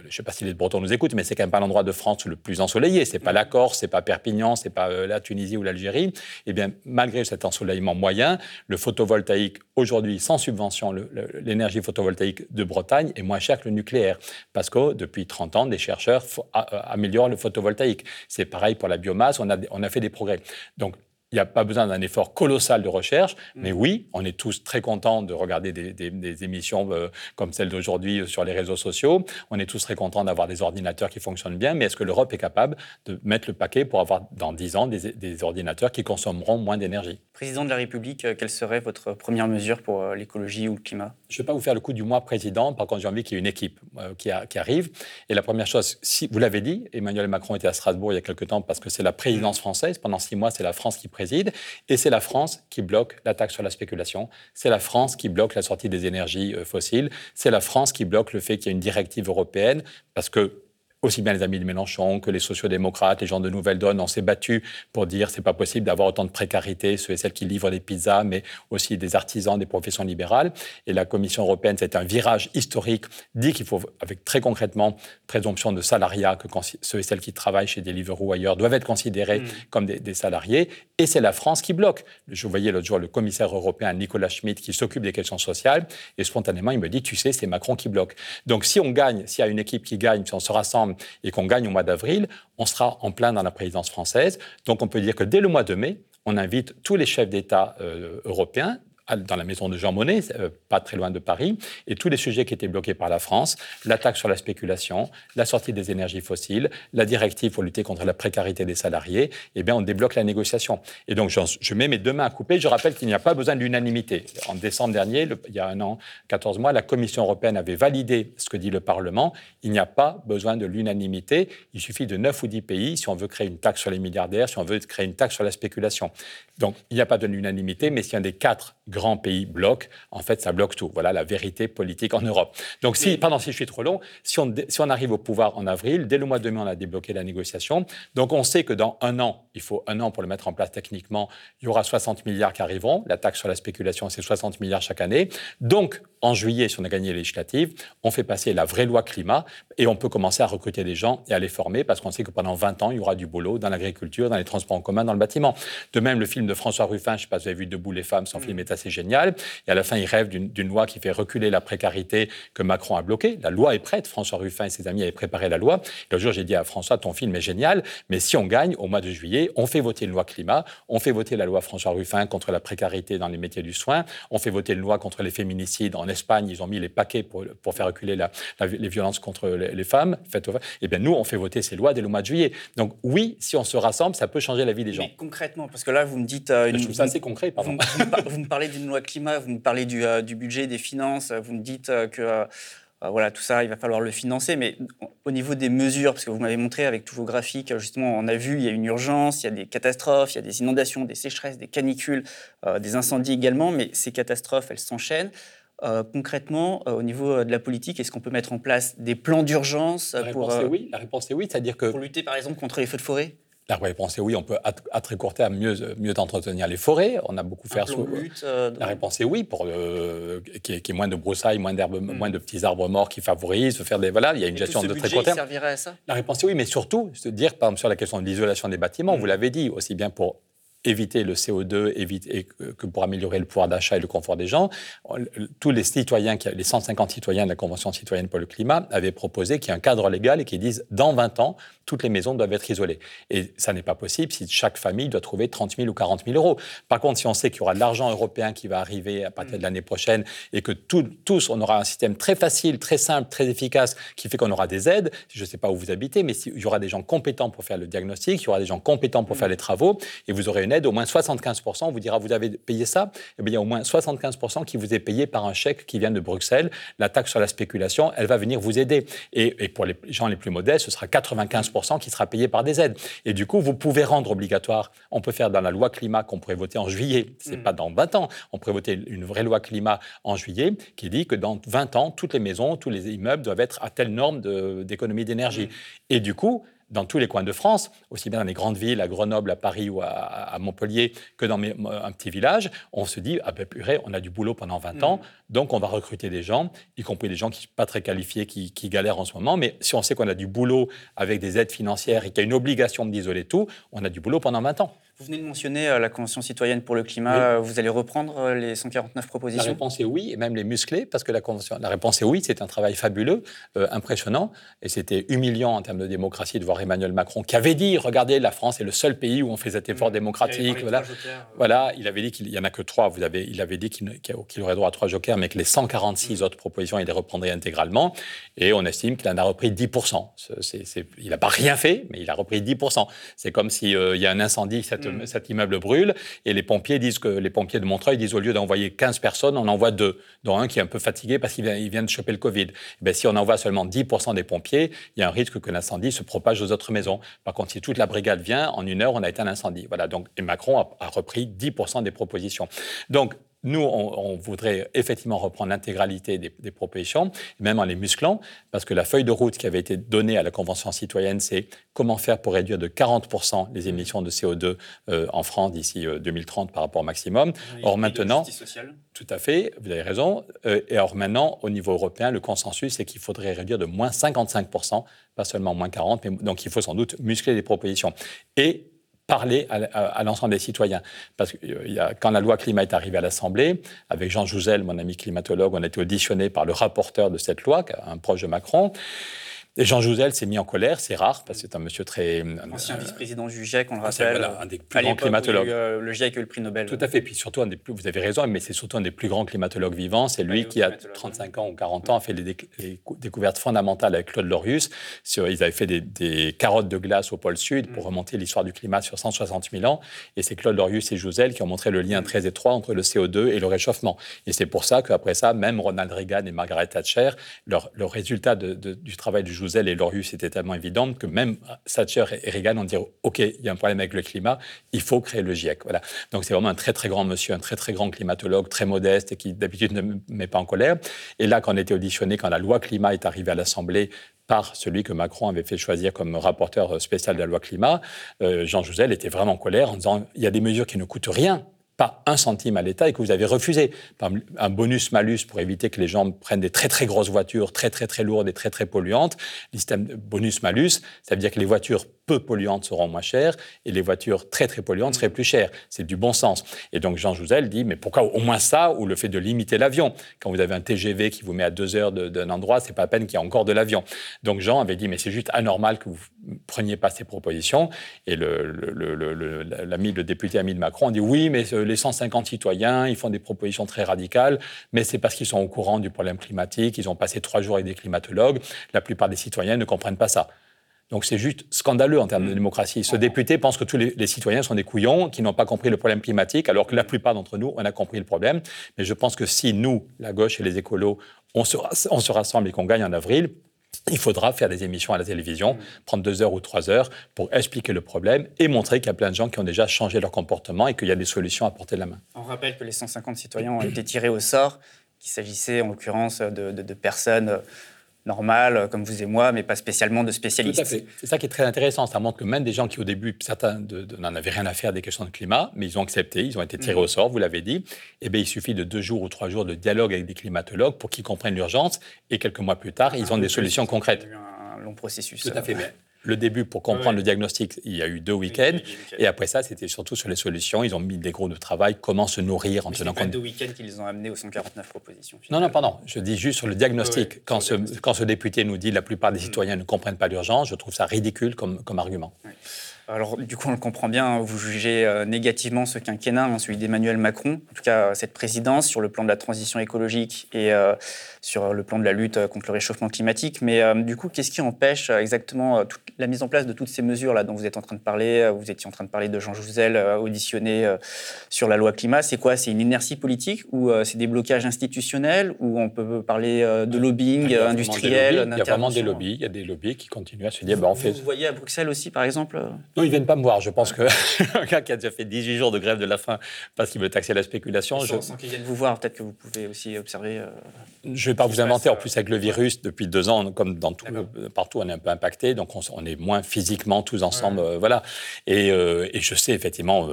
Je ne sais pas si les Bretons nous écoutent, mais c'est quand même pas l'endroit de France le plus ensoleillé. C'est pas la Corse, c'est pas Perpignan, c'est pas euh, la Tunisie ou l'Algérie eh bien, malgré cet ensoleillement moyen, le photovoltaïque, aujourd'hui, sans subvention, l'énergie photovoltaïque de Bretagne est moins chère que le nucléaire. Parce que depuis 30 ans, des chercheurs euh, améliorent le photovoltaïque. C'est pareil pour la biomasse, on a, on a fait des progrès. Donc, il n'y a pas besoin d'un effort colossal de recherche, mm. mais oui, on est tous très contents de regarder des, émissions euh, comme celle d'aujourd'hui sur les réseaux sociaux. On est tous très contents d'avoir des ordinateurs qui fonctionnent bien, mais est-ce que l'Europe est capable de mettre le paquet pour avoir dans 10 ans des, ordinateurs qui consommeront moins d'énergie? Président de la République, euh, quelle serait votre première mesure pour euh, l'écologie ou le climat? Je ne vais pas vous faire le coup du mois président, par contre j'ai envie qu'il y ait une équipe qui, qui, arrive. Et la première chose, si, vous l'avez dit, Emmanuel Macron était à Strasbourg il y a quelques temps parce que c'est la présidence mm. française. Pendant six mois, c'est la France qui et c'est la France qui bloque la taxe sur la spéculation. C'est la France qui bloque la sortie des énergies euh, fossiles. C'est la France qui bloque le fait qu'il y ait une directive européenne parce que aussi bien les amis de Mélenchon que les sociodémocrates, les gens de Nouvelle Donne, on s'est battus pour dire c'est pas possible d'avoir autant de précarité, ceux et celles qui livrent des pizzas, mais aussi des artisans, des professions libérales. Et la Commission européenne, c'est un virage historique, dit qu'il faut, avec très concrètement, présomption de salariat, que ceux et celles qui travaillent chez Deliveroo ou ailleurs doivent être considérés mm. comme des, salariés. Et c'est la France qui bloque. Je voyais l'autre jour le commissaire européen Nicolas Schmitt qui s'occupe des questions sociales, et spontanément, il me dit, tu sais, c'est Macron qui bloque. Donc si on gagne, s'il y a une équipe qui gagne, si on se rassemble, et qu'on gagne au mois d'avril, on sera en plein dans la présidence française. Donc on peut dire que dès le mois de mai, on invite tous les chefs d'État euh, européens dans la maison de Jean Monnet, euh, pas très loin de Paris, et tous les sujets qui étaient bloqués par la France, l'attaque sur la spéculation, la sortie des énergies fossiles, la directive pour lutter contre la précarité des salariés, eh bien on débloque la négociation. Et donc je mets mes deux mains à couper. Je rappelle qu'il n'y a pas besoin de l'unanimité. En décembre dernier, il y a un an, 14 mois, la Commission européenne avait validé ce que dit le Parlement. Il n'y a pas besoin de l'unanimité. Il suffit de 9 ou 10 pays si on veut créer une taxe sur les milliardaires, si on veut créer une taxe sur la spéculation. Donc il n'y a pas de l'unanimité, mais si un des quatre pays bloquent, en fait, ça bloque tout. Voilà la vérité politique en Europe. Donc, si, pardon, si je suis trop long, si on, si on arrive au pouvoir en avril, dès le mois de mai, on a débloqué la négociation. Donc, on sait que dans un an, il faut un an pour le mettre en place techniquement, il y aura 60 milliards qui arriveront. La taxe sur la spéculation, c'est 60 milliards chaque année. Donc, en juillet, si on a gagné les législatives, on fait passer la vraie loi climat et on peut commencer à recruter des gens et à les former parce qu'on sait que pendant 20 ans, il y aura du boulot dans l'agriculture, dans les transports en commun, dans le bâtiment. De même, le film de François Ruffin, je ne sais pas si vous avez vu Debout les femmes, son mm. film est assez génial. Et à la fin, il rêve d'une loi qui fait reculer la précarité que Macron a bloquée. La loi est prête. François Ruffin et ses amis avaient préparé la loi. Le jour, j'ai dit à François, ton film est génial, mais si on gagne au mois de juillet, on fait voter une loi climat, on fait voter la loi François Ruffin contre la précarité dans les métiers du soin, on fait voter une loi contre les féminicides. En Espagne, ils ont mis les paquets pour, pour faire reculer la, les violences contre les, femmes. Faites, eh bien, nous, on fait voter ces lois dès le mois de juillet. Donc, oui, si on se rassemble, ça peut changer la vie des gens. Mais concrètement, parce que là, vous me dites. Euh, une, je trouve ça assez concret, pardon. Vous, me parlez d'une loi climat, vous me parlez du, euh, du, budget, des finances, vous me dites euh, que. voilà, tout ça, il va falloir le financer. Mais au niveau des mesures, parce que vous m'avez montré avec tous vos graphiques, justement, on a vu, il y a une urgence, il y a des catastrophes, il y a des inondations, des sécheresses, des canicules, des incendies également. Mais ces catastrophes, elles s'enchaînent. Concrètement, au niveau de la politique, est-ce qu'on peut mettre en place des plans d'urgence pour... oui. La réponse est oui, c'est-à-dire que... Pour lutter, par exemple, contre les feux de forêt? La réponse est oui, on peut à, très court terme mieux, mieux entretenir les forêts. On a beaucoup fait. Sous... Euh, la réponse est oui, pour qu'il y, ait moins de broussailles, moins d'herbes, hmm. moins de petits arbres morts qui favorisent faire des voilà. Il y a une gestion de très court terme. servirait à ça? La réponse est oui, mais surtout se dire par exemple sur la question de l'isolation des bâtiments, hmm. vous l'avez dit aussi bien pour éviter le CO2 éviter, que pour améliorer le pouvoir d'achat et le confort des gens, tous les citoyens, les 150 citoyens de la Convention citoyenne pour le climat avaient proposé qu'il y ait un cadre légal et qu'ils disent dans 20 ans, toutes les maisons doivent être isolées. Et ça n'est pas possible si chaque famille doit trouver 30 000 ou 40 000 euros. Par contre, si on sait qu'il y aura de l'argent européen qui va arriver à partir de l'année prochaine et que tous, on aura un système très facile, très simple, très efficace qui fait qu'on aura des aides, je ne sais pas où vous habitez, mais il y aura des gens compétents pour faire le diagnostic, il y aura des gens compétents pour faire les travaux et vous aurez une aide au moins 75%. On vous dira, vous avez payé ça Eh bien, il y a au moins 75% qui vous est payé par un chèque qui vient de Bruxelles. La taxe sur la spéculation, elle va venir vous aider. Et, et pour les gens les plus modestes, ce sera 95% qui sera payé par des aides. Et du coup, vous pouvez rendre obligatoire. On peut faire dans la loi climat qu'on pourrait voter en juillet. C'est n'est mm. pas dans 20 ans. On pourrait voter une vraie loi climat en juillet qui dit que dans 20 ans, toutes les maisons, tous les immeubles doivent être à telle norme d'économie d'énergie. Mm. Et du coup, dans tous les coins de France, aussi bien dans les grandes villes, à Grenoble, à Paris ou à, Montpellier, que dans un petit village, on se dit, ah ben purée, on a du boulot pendant 20 ans, mm. donc on va recruter des gens, y compris des gens qui ne sont pas très qualifiés, qui, qui, galèrent en ce moment, mais si on sait qu'on a du boulot avec des aides financières et qu'il y a une obligation d'isoler tout, on a du boulot pendant 20 ans. Vous venez de mentionner euh, la Convention citoyenne pour le climat. Vous allez reprendre euh, les 149 propositions La réponse est oui, et même les muscler, parce que la Convention. La réponse est oui, c'est un travail fabuleux, euh, impressionnant, et c'était humiliant en termes de démocratie de voir Emmanuel Macron, qui avait dit regardez, la France est le seul pays où on fait cet effort mmh. démocratique. Voilà. voilà, il avait dit qu'il y en a que trois. Vous avez, il avait dit qu'il aurait droit à trois jokers, mais que les 146 mmh. autres propositions, il les reprendrait intégralement. Et on estime qu'il en a repris 10% Il n'a pas rien fait, mais il a repris 10% C'est comme s'il y a un incendie cette Cet immeuble brûle et les pompiers disent que les pompiers de Montreuil disent au lieu d'envoyer 15 personnes, on envoie deux, dont un qui est un peu fatigué parce qu'il vient, de choper le Covid. Eh si on envoie seulement 10% des pompiers, il y a un risque que l'incendie se propage aux autres maisons. Par contre, si toute la brigade vient, en une heure, on a éteint l'incendie. Voilà. Donc, et Macron a, a repris 10% des propositions. Donc, nous, on, voudrait effectivement reprendre l'intégralité des, propositions, même en les musclant, parce que la feuille de route qui avait été donnée à la Convention citoyenne, c'est comment faire pour réduire de 40% les émissions de CO2 euh, en France d'ici 2030 euh, par rapport au maximum. or maintenant, tout à fait, vous avez raison. Euh, et or maintenant, au niveau européen, le consensus, c'est qu'il faudrait réduire de moins 55%, pas seulement moins 40%, mais donc il faut sans doute muscler les propositions. Et parler à, l'ensemble des citoyens. Parce que euh, quand la loi climat est arrivée à l'Assemblée, avec Jean Jouzel, mon ami climatologue, on a été auditionné par le rapporteur de cette loi, un proche de Macron. Et Jean Jouzel s'est mis en colère, c'est rare, parce que c'est un monsieur très... Euh, Ancien vice-président du GIEC, on le rappelle. un des plus grands climatologues. Euh, le GIEC a eu le prix Nobel. Tout à fait, puis surtout, un des plus, vous avez raison, mais c'est surtout un des plus grands climatologues vivants. C'est lui qui, a 35 ans ou 40 ans, a fait des, découvertes fondamentales avec Claude Lorius. Sur, ils avaient fait des, carottes de glace au pôle Sud pour mm. remonter l'histoire du climat sur 160 000 ans. Et c'est Claude Lorius et Jouzel qui ont montré le lien très étroit entre le CO2 et le réchauffement. Et c'est pour ça qu'après ça, même Ronald Reagan et Margaret Thatcher, leur, résultat du travail de Jouzel et Lorius c'était tellement évident que même Thatcher et Reagan ont dit OK, il y a un problème avec le climat, il faut créer le GIEC. Voilà. Donc c'est vraiment un très très grand monsieur, un très très grand climatologue, très modeste et qui d'habitude ne met pas en colère. Et là, quand on était auditionné, quand la loi climat est arrivée à l'Assemblée par celui que Macron avait fait choisir comme rapporteur spécial de la loi climat, euh, Jean Jouzel était vraiment en colère en disant il y a des mesures qui ne coûtent rien pas un centime à l'État et que vous avez refusé un bonus-malus pour éviter que les gens prennent des très très grosses voitures, très très très lourdes et très très polluantes. Le système bonus-malus, ça veut dire que les voitures peu polluantes seront moins chères et les voitures très très polluantes seraient plus chères. C'est du bon sens. Et donc Jean Jouzel dit, mais pourquoi au moins ça ou le fait de limiter l'avion? Quand vous avez un TGV qui vous met à deux heures d'un endroit, c'est pas à peine qu'il y a encore de l'avion. Donc Jean avait dit, mais c'est juste anormal que vous preniez pas ces propositions. Et l'ami, le, député ami de Macron dit, oui, mais les 150 citoyens, ils font des propositions très radicales, mais c'est parce qu'ils sont au courant du problème climatique, ils ont passé trois jours avec des climatologues. La plupart des citoyens ne comprennent pas ça. Donc c'est juste scandaleux en termes de mm. démocratie. Ce député pense que tous les, citoyens sont des couillons qui n'ont pas compris le problème climatique, alors que la plupart d'entre nous, on a compris le problème. Mais je pense que si nous, la gauche et les écolos, on se, on se rassemble et qu'on gagne en avril, il faudra faire des émissions à la télévision, mm. prendre deux heures ou trois heures pour expliquer le problème et montrer qu'il y a plein de gens qui ont déjà changé leur comportement et qu'il y a des solutions à porter de la main. On rappelle que les 150 citoyens ont été tirés au sort, qu'il s'agissait en l'occurrence de, de, personnes normal, euh, comme vous et moi, mais pas spécialement de spécialistes. C'est ça qui est très intéressant. Ça montre que même des gens qui, au début, certains n'en avaient rien à faire des questions de climat, mais ils ont accepté, ils ont été tirés mm. au sort, vous l'avez dit. Eh bien, il suffit de deux jours ou trois jours de dialogue avec des climatologues pour qu'ils comprennent l'urgence. Et quelques mois plus tard, ils ont des solutions concrètes. un long processus. Tout à fait. Euh, le début pour comprendre le diagnostic, il y a eu deux week-ends. et après ça, c'était surtout sur les solutions. Ils ont mis des groupes de travail, comment se nourrir en tenant compte. C'est deux week-ends qu'ils ont amené aux 149 propositions. Non, non, pardon. Je dis juste sur le diagnostic. quand, ce, quand ce député nous dit la plupart des mm. citoyens ne comprennent pas l'urgence, je trouve ça ridicule comme, comme argument. Alors, du coup, on le comprend bien, vous jugez euh, négativement ce quinquennat, hein, celui d'Emmanuel Macron, en tout cas cette présidence, sur le plan de la transition écologique et euh, sur le plan de la lutte euh, contre le réchauffement climatique. Mais du coup, qu'est-ce qui empêche exactement toute la mise en place de toutes ces mesures-là dont vous êtes en train de parler Vous étiez en train de parler de Jean Jouzel, auditionné sur la loi climat? C'est quoi? C'est une inertie politique ou c'est des blocages institutionnels ou on peut parler de lobbying industriel Il y a vraiment des lobbies. Il y a des lobbies qui continuent à se dire, bah, on fait... Vous voyez à Bruxelles aussi, par exemple? Non, ils viennent pas me voir. Je pense que un gars qui a déjà fait 18 jours de grève de la faim parce qu'il veut taxer la spéculation. Sans, je... qu'ils viennent vous voir, peut-être que vous pouvez aussi observer. Euh, je ne vais pas vous inventer. en plus, avec le virus, depuis deux ans, comme dans tout, partout, on est un peu impacté. Donc, on, est moins physiquement tous ensemble. Euh, voilà. Et, euh, et, je sais, effectivement,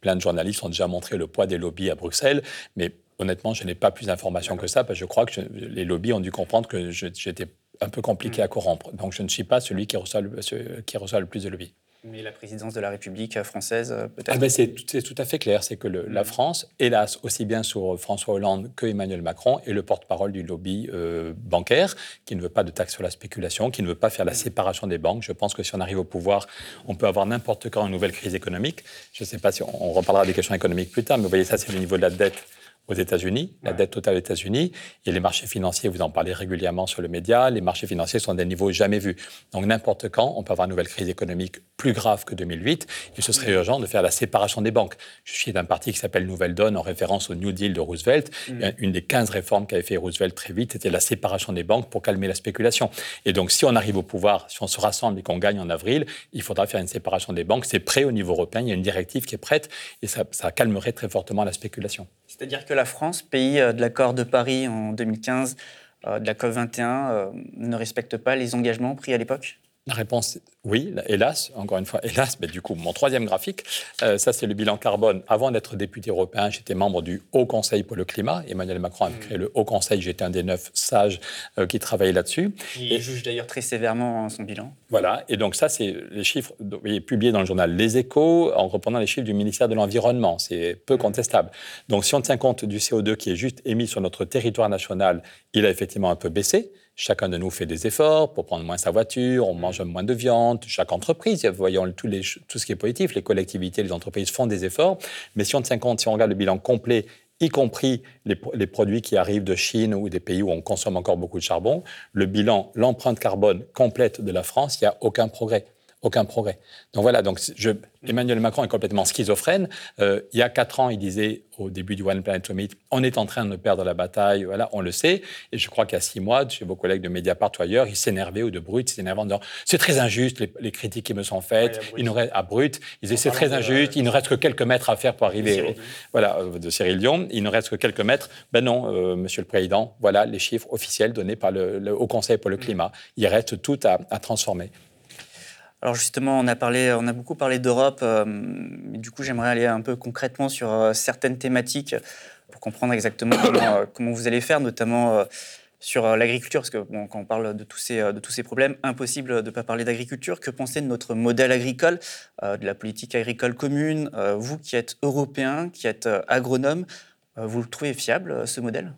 plein de journalistes ont déjà montré le poids des lobbies à Bruxelles. Mais honnêtement, je n'ai pas plus d'informations que ça parce que je crois que les lobbies ont dû comprendre que j'étais un peu compliqué mm. à corrompre. Donc je ne suis pas celui qui reçoit le, qui reçoit le plus de lobby. Mais la présidence de la République française, euh, peut-être ah ben c'est, tout à fait clair. C'est que la mm. France, hélas, aussi bien sur François Hollande que Emmanuel Macron, est le porte-parole du lobby euh, bancaire, qui ne veut pas de taxe sur la spéculation, qui ne veut pas faire la mm. séparation des banques. Je pense que si on arrive au pouvoir, on peut avoir n'importe quand une nouvelle crise économique. Je ne sais pas si on, on reparlera des questions économiques plus tard, mais vous voyez, ça, c'est le niveau de la dette aux États-Unis, la dette totale aux États-Unis, et les marchés financiers, vous en parlez régulièrement sur le média, les marchés financiers sont à des niveaux jamais vus. Donc n'importe quand, on peut avoir une nouvelle crise économique plus grave que 2008, et ce serait urgent de faire la séparation des banques. Je suis d'un parti qui s'appelle Nouvelle Donne, en référence au New Deal de Roosevelt. Mm. Une des 15 réformes qu'avait fait Roosevelt très vite, c'était la séparation des banques pour calmer la spéculation. Et donc si on arrive au pouvoir, si on se rassemble et qu'on gagne en avril, il faudra faire une séparation des banques. C'est prêt au niveau européen, il y a une directive qui est prête, et ça, ça calmerait très fortement la spéculation. C'est-à-dire que la France, pays euh, de l'accord de Paris en 2015, euh, de la COP21, euh, ne respecte pas les engagements pris à l'époque? La réponse oui, hélas, encore une fois, hélas, mais du coup, mon troisième graphique, euh, ça c'est le bilan carbone. Avant d'être député européen, j'étais membre du Haut Conseil pour le climat. Emmanuel Macron a hmm. créé le Haut Conseil, j'étais un des neuf sages euh, qui travaillaient là-dessus. Il juge d'ailleurs très sévèrement son bilan. Voilà, et donc ça c'est les chiffres publiés dans le journal Les Échos en reprenant les chiffres du ministère de l'Environnement. C'est peu hmm. contestable. Donc si on tient compte du CO2 qui est juste émis sur notre territoire national, il a effectivement un peu baissé. Chacun de nous fait des efforts pour prendre moins sa voiture, on mange moins de viande, chaque entreprise, voyons tout, les, tout ce qui est positif, les collectivités, les entreprises font des efforts, mais si on tient compte, si on regarde le bilan complet, y compris les, les, produits qui arrivent de Chine ou des pays où on consomme encore beaucoup de charbon, le bilan, l'empreinte carbone complète de la France, il n'y a aucun progrès aucun progrès. Donc voilà, donc je, Emmanuel Macron est complètement schizophrène. Euh, il y a quatre ans, il disait au début du One Planet Summit, on est en train de perdre la bataille, voilà, on le sait. Et je crois qu'il y a six mois, chez vos collègues de Mediapart ou ailleurs, il s'énervait ou de Brut, il s'énervait en disant c'est très injuste les, critiques qui me sont faites. il nous reste, à Brut, il disait c'est très injuste, il ne reste que quelques mètres à faire pour arriver. voilà, euh, de Cyril Dion, il ne reste que quelques mètres. Ben non, euh, Monsieur le Président, voilà les chiffres officiels donnés par le, Haut Conseil pour le mm. climat. Il reste tout à transformer. Alors justement, on a, beaucoup parlé d'Europe. Euh, du coup, j'aimerais aller un peu concrètement sur euh, certaines thématiques pour comprendre exactement comment, comment, vous allez faire, notamment sur l'agriculture, parce que quand on parle de tous, ces, de tous ces problèmes, impossible de ne pas parler d'agriculture. Que pensez de notre modèle agricole, de la politique agricole commune Vous qui êtes européen, qui êtes agronome, vous le trouvez fiable, ce modèle?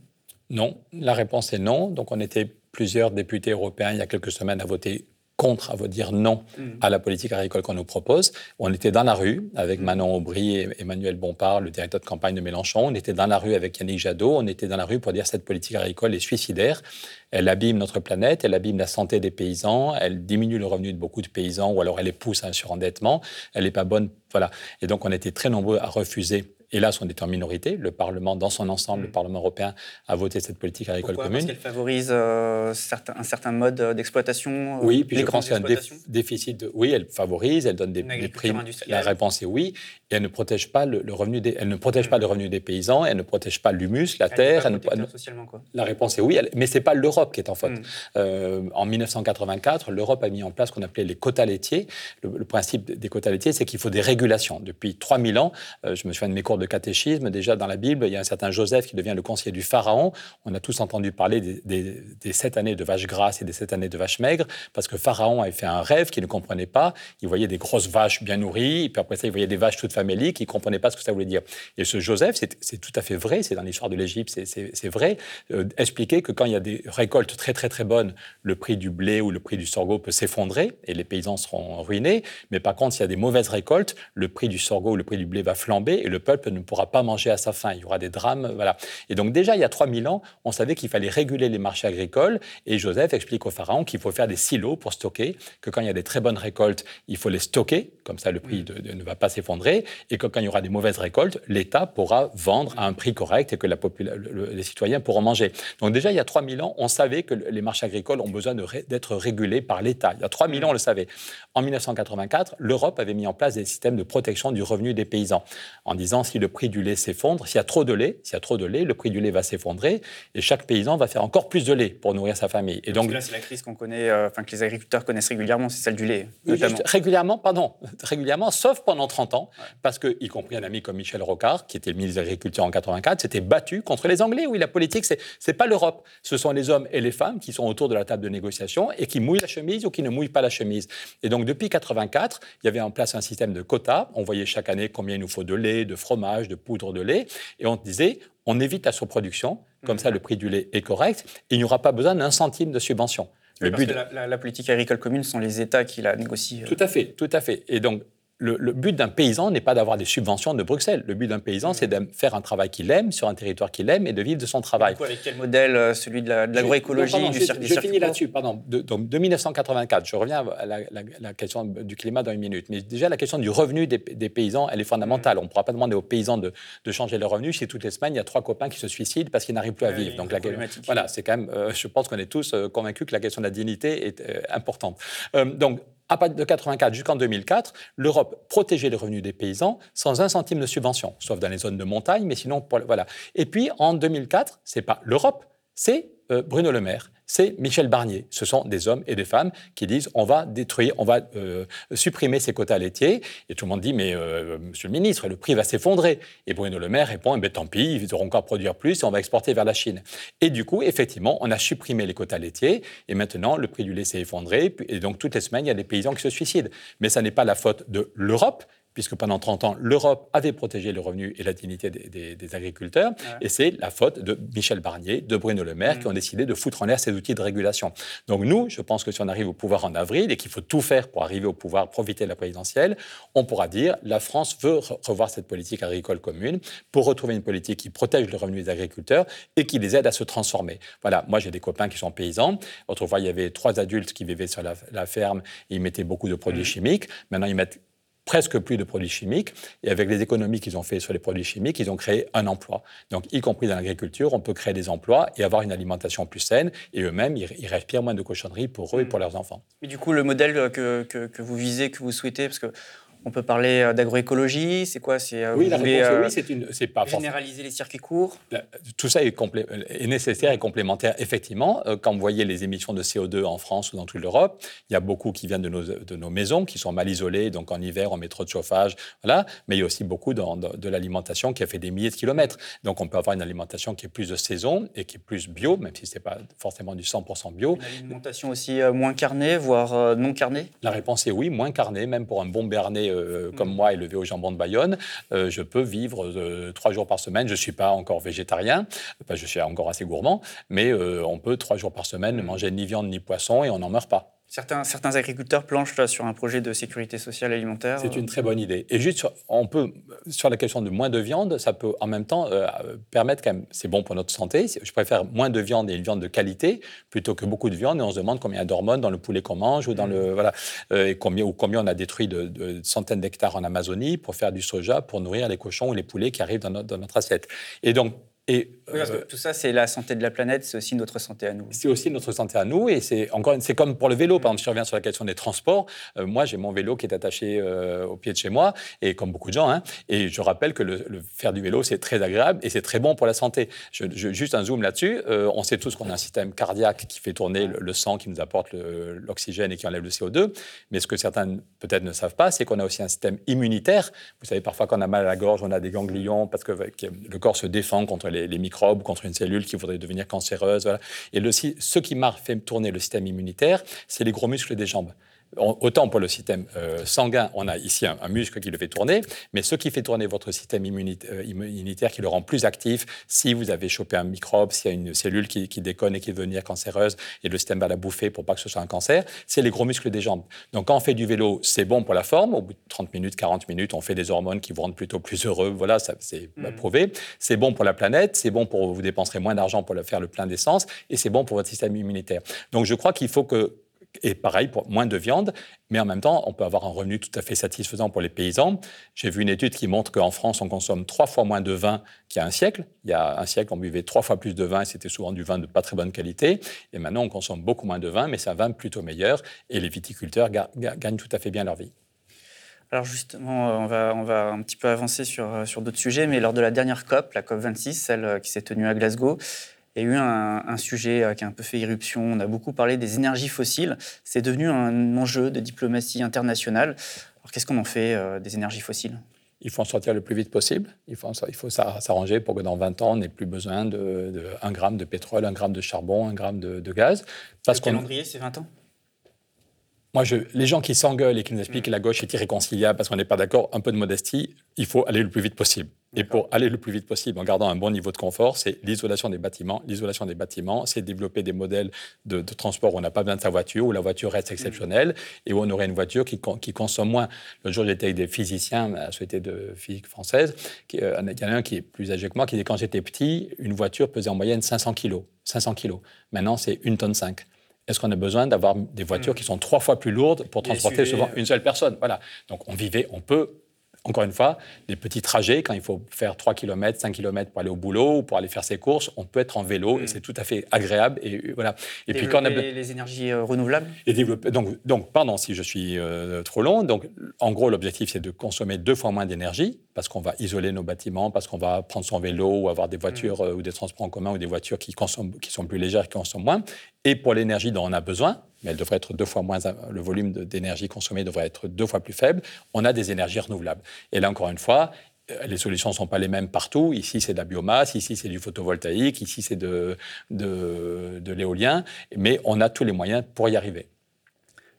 Non, la réponse est non. Donc on était plusieurs députés européens il y a quelques semaines à voter contre, à dire non mm. à la politique agricole qu'on nous propose. On était dans la rue avec mm. Manon Aubry et Emmanuel Bompard, le directeur de campagne de Mélenchon. On était dans la rue avec Yannick Jadot. On était dans la rue pour dire cette politique agricole est suicidaire. Elle abîme notre planète, elle abîme la santé des paysans, elle diminue le revenu de beaucoup de paysans ou alors elle les pousse à un surendettement. Elle n'est pas bonne. Voilà. Et donc on était très nombreux à refuser Hélas, on est en minorité. Le Parlement, dans son ensemble, le mm. Parlement européen, a voté cette politique agricole commune. Parce qu'elle favorise euh, un certain mode d'exploitation euh, Oui, puis je pense qu'il y a un déficit. De, oui, elle favorise, elle donne des, des primes. La réponse est oui. Et elle ne protège pas le, revenu des, elle ne protège pas le revenu des paysans, elle ne protège pas l'humus, la terre. Elle elle socialement, quoi. La réponse est oui, mais c'est pas l'Europe qui est en faute. Mm. Euh, en 1984, l'Europe a mis en place ce qu'on appelait les quotas laitiers. Le, principe des quotas laitiers, c'est qu'il faut des régulations. Depuis 3000 ans, je me souviens de mes cours de catéchisme, déjà dans la Bible, il y a un certain Joseph qui devient le conseiller du Pharaon. On a tous entendu parler des, sept années de vaches grasses et des sept années de vaches maigres, parce que Pharaon avait fait un rêve qu'il ne comprenait pas. Il voyait des grosses vaches bien nourries, et puis après ça, il voyait des vaches toutes faméliques, il ne comprenait pas ce que ça voulait dire. Et ce Joseph, c'est tout à fait vrai, c'est dans l'histoire de l'Égypte, c'est vrai, euh, expliquer que quand il y a des récoltes très très très bonnes, le prix du blé ou le prix du sorgho peut s'effondrer et les paysans seront ruinés. Mais par contre, s'il y a des mauvaises récoltes, le prix du sorgho ou le prix du blé va flamber et le peuple ne pourra pas manger à sa faim. Il y aura des drames. Voilà. Et donc, déjà, il y a 3000 ans, on savait qu'il fallait réguler les marchés agricoles. Et Joseph explique au pharaon qu'il faut faire des silos pour stocker, que quand il y a des très bonnes récoltes, il faut les stocker, comme ça le prix ne va pas s'effondrer. Et que quand il y aura des mauvaises récoltes, l'État pourra vendre à un prix correct et que la les citoyens pourront manger. Donc, déjà, il y a 3000 ans, on savait que les marchés agricoles ont besoin d'être régulés par l'État. Il y a 3000 ans, on le savait. En 1984, l'Europe avait mis en place des systèmes de protection du revenu des paysans en disant si le prix du lait s'effondre, s'il y a trop de lait, s'il y a trop de lait, le prix du lait va s'effondrer et chaque paysan va faire encore plus de lait pour nourrir sa famille. Et donc là, c'est la crise qu'on connaît, euh, que les agriculteurs connaissent régulièrement, c'est celle du lait. Notamment. régulièrement, pardon, régulièrement, sauf pendant 30 ans, parce que y compris un ami comme Michel Rocard, qui était le ministre de l'Agriculture en 84, s'était battu contre les Anglais. Oui, la politique, c'est c'est pas l'Europe, ce sont les hommes et les femmes qui sont autour de la table de négociation et qui mouillent la chemise ou qui ne mouillent pas la chemise. Et donc depuis 84, il y avait en place un système de quotas. On voyait chaque année combien il nous faut de lait, de fromage, de poudre de lait. Et on disait, on évite la surproduction, comme ça le prix du lait est correct, et il n'y aura pas besoin d'un centime de subvention. Le but que la, la, politique agricole commune sont les États qui la négocient. Euh. Tout à fait, tout à fait. Et donc le, but d'un paysan n'est pas d'avoir des subventions de Bruxelles. Le but d'un paysan, c'est de faire un travail qu'il aime, sur un territoire qu'il aime, et de vivre de son travail. avec quel modèle euh, Celui de l'agroécologie, du circuit Je, finis là-dessus, pardon. De, donc, de 1984, je reviens à la, question du climat dans une minute. Mais déjà, la question du revenu des, paysans, elle est fondamentale. On ne pourra pas demander aux paysans de, changer leur revenu si toutes les semaines, il y a trois copains qui se suicident parce qu'ils n'arrivent plus à vivre. donc, la, voilà, c'est quand même, euh, je pense qu'on est tous euh, convaincus que la question de la dignité est importante. donc, à partir de 84 jusqu'en 2004, l'Europe protégeait les revenus des paysans sans un centime de subvention, sauf dans les zones de montagne, mais sinon, voilà. Et puis en 2004, c'est pas l'Europe, c'est euh, Bruno Le Maire c'est Michel Barnier. Ce sont des hommes et des femmes qui disent on va détruire, on va euh, supprimer ces quotas laitiers. Et tout le monde dit mais euh, monsieur le ministre, le prix va s'effondrer. Et Bruno Le Maire répond eh tant pis, ils auront encore produire plus et on va exporter vers la Chine. Et du coup, effectivement, on a supprimé les quotas laitiers et maintenant le prix du lait s'est effondré. Et donc toutes les semaines, il y a des paysans qui se suicident. Mais ça n'est pas la faute de l'Europe, puisque pendant 30 ans, l'Europe avait protégé le revenu et la dignité des, agriculteurs. Et c'est la faute de Michel Barnier, de Bruno Le Maire, qui mm. ont décidé de foutre en l'air ces outils de régulation. Donc nous, je pense que si on arrive au pouvoir en avril et qu'il faut tout faire pour arriver au pouvoir, profiter de la présidentielle, on pourra dire la France veut revoir cette politique agricole commune pour retrouver une politique qui protège le revenu des agriculteurs et qui les aide à se transformer. Voilà, moi j'ai des copains qui sont paysans. Autrefois, il y avait trois adultes qui vivaient sur la, ferme et ils mettaient beaucoup de produits mm. chimiques. Maintenant, ils mettent presque plus de produits chimiques. Et avec les économies qu'ils ont fait sur les produits chimiques, ils ont créé un emploi. Donc, y compris dans l'agriculture, on peut créer des emplois et avoir une alimentation plus saine. Et eux-mêmes, ils, respirent moins de cochonneries pour eux et pour leurs enfants. Mais du coup, le modèle que, que, que vous visez, que vous souhaitez, parce que On peut parler euh, d'agroécologie, c'est quoi C'est oui, la réponse, oui, c'est pas généraliser les circuits courts? Tout ça est, est, nécessaire et complémentaire, effectivement. Quand vous voyez les émissions de CO2 en France ou dans toute l'Europe, il y a beaucoup qui viennent de nos, de nos, maisons, qui sont mal isolées, donc en hiver on met trop de chauffage, voilà. Mais il y a aussi beaucoup de, de l'alimentation qui a fait des milliers de kilomètres. Donc on peut avoir une alimentation qui est plus de saison et qui est plus bio, même si ce n'est pas forcément du 100% bio. Une alimentation aussi moins carnée, voire non carnée? La réponse est oui, moins carnée, même pour un bon Bernet euh, comme mm. moi, élevé au jambon de Bayonne, euh, je peux vivre euh, trois jours par semaine. Je ne suis pas encore végétarien, je suis encore assez gourmand, mais on peut trois jours par semaine ne mm. manger ni viande ni poisson et on n'en meurt pas. Certains, certains agriculteurs planchent là, sur un projet de sécurité sociale alimentaire. C'est une très bonne idée. Et juste, sur, on peut, sur la question de moins de viande, ça peut en même temps permettre quand même, c'est bon pour notre santé. Je préfère moins de viande et une viande de qualité plutôt que beaucoup de viande. Et on se demande combien d'hormones dans le poulet qu'on mange ou dans le mm. voilà, et combien ou combien on a détruit de, de centaines d'hectares en Amazonie pour faire du soja, pour nourrir les cochons ou les poulets qui arrivent dans notre, dans notre assiette. Et donc, et, euh, tout ça, c'est la santé de la planète, c'est aussi notre santé à nous. C'est aussi notre santé à nous, et c'est encore, c'est comme pour le vélo. Par exemple, si je reviens sur la question des transports, euh, moi, j'ai mon vélo qui est attaché euh, au pied de chez moi, et comme beaucoup de gens, hein, et je rappelle que le, faire du vélo, c'est très agréable et c'est très bon pour la santé. Je, juste un zoom là-dessus. on sait tous qu'on a un système cardiaque qui fait tourner le, sang, qui nous apporte l'oxygène et qui enlève le CO2. Mais ce que certains peut-être ne savent pas, c'est qu'on a aussi un système immunitaire. Vous savez, parfois, quand on a mal à la gorge, on a des ganglions parce que le corps se défend contre les, microbes, contre une cellule qui voudrait devenir cancéreuse. Et le, ce qui m'a fait tourner le système immunitaire, c'est les gros muscles des jambes autant pour le système euh, sanguin, on a ici un, muscle qui le fait tourner, mais ce qui fait tourner votre système euh, immunitaire, qui le rend plus actif, si vous avez chopé un microbe, s'il y a une cellule qui, déconne et qui veut devenir cancéreuse, et le système va la bouffer pour pas que ce soit un cancer, c'est les gros muscles des jambes. Donc quand on fait du vélo, c'est bon pour la forme, au bout de 30 minutes, 40 minutes, on fait des hormones qui vous rendent plutôt plus heureux, voilà, ça c'est mmh. prouvé. C'est bon pour la planète, c'est bon pour vous dépenserez moins d'argent pour faire le plein d'essence, et c'est bon pour votre système immunitaire. Donc je crois qu'il faut que et pareil, pour moins de viande, mais en même temps, on peut avoir un revenu tout à fait satisfaisant pour les paysans. J'ai vu une étude qui montre qu'en France, on consomme trois fois moins de vin qu'il y a un siècle. Il y a un siècle, on buvait trois fois plus de vin et c'était souvent du vin de pas très bonne qualité. Et maintenant, on consomme beaucoup moins de vin, mais c'est un vin plutôt meilleur et les viticulteurs gagnent tout à fait bien leur vie. Alors justement, on va, on va un petit peu avancer sur, sur d'autres sujets, mais lors de la dernière COP, la COP 26, celle qui s'est tenue à Glasgow, il y a eu un, sujet euh, qui a un peu fait irruption. On a beaucoup parlé des énergies fossiles. C'est devenu un enjeu de diplomatie internationale. Alors qu'est-ce qu'on en fait euh, des énergies fossiles? Il faut en sortir le plus vite possible. Il faut, il faut s'arranger pour que dans 20 ans, on n'ait plus besoin de, 1 gramme de pétrole, 1 gramme de charbon, 1 gramme de, gaz. Parce le calendrier, c'est 20 ans? Moi, je, les gens qui s'engueulent et qui nous expliquent que la gauche est irréconciliable parce qu'on n'est pas d'accord, un peu de modestie, il faut aller le plus vite possible. Et pour aller le plus vite possible en gardant un bon niveau de confort, c'est l'isolation des bâtiments. L'isolation des bâtiments, c'est développer des modèles de, transport où on n'a pas besoin de sa voiture, où la voiture reste exceptionnelle et où on aurait une voiture qui, qui consomme moins. Le jour, j'étais avec des physiciens à la Société de physique française. Euh, il y en a un qui est plus âgé que moi qui dit quand j'étais petit, une voiture pesait en moyenne 500 kg. 500 kg. Maintenant, c'est une tonne 5 est-ce qu'on a besoin d'avoir des voitures hmm. qui sont trois fois plus lourdes pour transporter souvent une seule personne? Voilà. Donc on vivait, on peut encore une fois, des petits trajets, quand il faut faire 3 km, 5 km pour aller au boulot ou pour aller faire ses courses, on peut être en vélo et mm. c'est tout à fait agréable. Et, voilà. et puis quand on a... les énergies euh, renouvelables? Et développer, donc, donc, pardon si je suis euh, trop long. Donc, en gros, l'objectif, c'est de consommer deux fois moins d'énergie parce qu'on va isoler nos bâtiments, parce qu'on va prendre son vélo ou avoir des voitures mm. euh, ou des transports en commun ou des voitures qui, consomment, qui sont plus légères, qui consomment moins. Et pour l'énergie dont on a besoin, mais elle devrait être deux fois moins, le volume d'énergie consommée devrait être deux fois plus faible, on a des énergies renouvelables. Et là, encore une fois, euh, les solutions ne sont pas les mêmes partout. Ici, c'est de la biomasse, ici, c'est du photovoltaïque, ici, c'est de, de, de l'éolien, mais on a tous les moyens pour y arriver.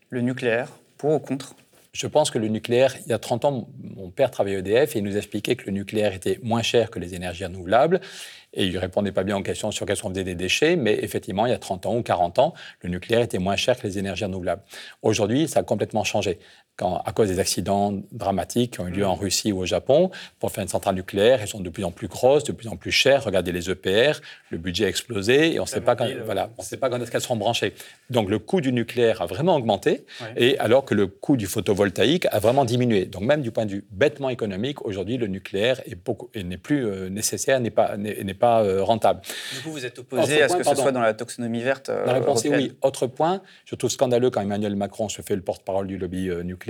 Le nucléaire, pour ou contre? Je pense que le nucléaire, il y a 30 ans, mon père travaillait EDF et il nous expliquait que le nucléaire était moins cher que les énergies renouvelables et il répondait pas bien aux questions sur quels sont des déchets, mais effectivement, il y a 30 ans ou 40 ans, le nucléaire était moins cher que les énergies renouvelables. Aujourd'hui, ça a complètement changé. Quand, à cause des accidents dramatiques qui ont eu lieu en Russie ou au Japon, pour faire une centrale nucléaire, elles sont de plus en plus grosses, de plus en plus chères. Regardez les EPR, le budget a explosé et on ne sait pas quand, voilà, on sait pas quand est-ce qu'elles seront branchées. Donc le coût du nucléaire a vraiment augmenté, et alors que le coût du photovoltaïque a vraiment diminué. Donc même du point de vue bêtement économique, aujourd'hui le nucléaire est beaucoup n'est plus euh, nécessaire, n'est pas n'est pas euh, rentable. Du coup, vous êtes opposé à ce que ce soit dans la taxonomie verte La réponse est oui. Autre point, je trouve scandaleux quand Emmanuel Macron se fait le porte-parole du lobby euh, nucléaire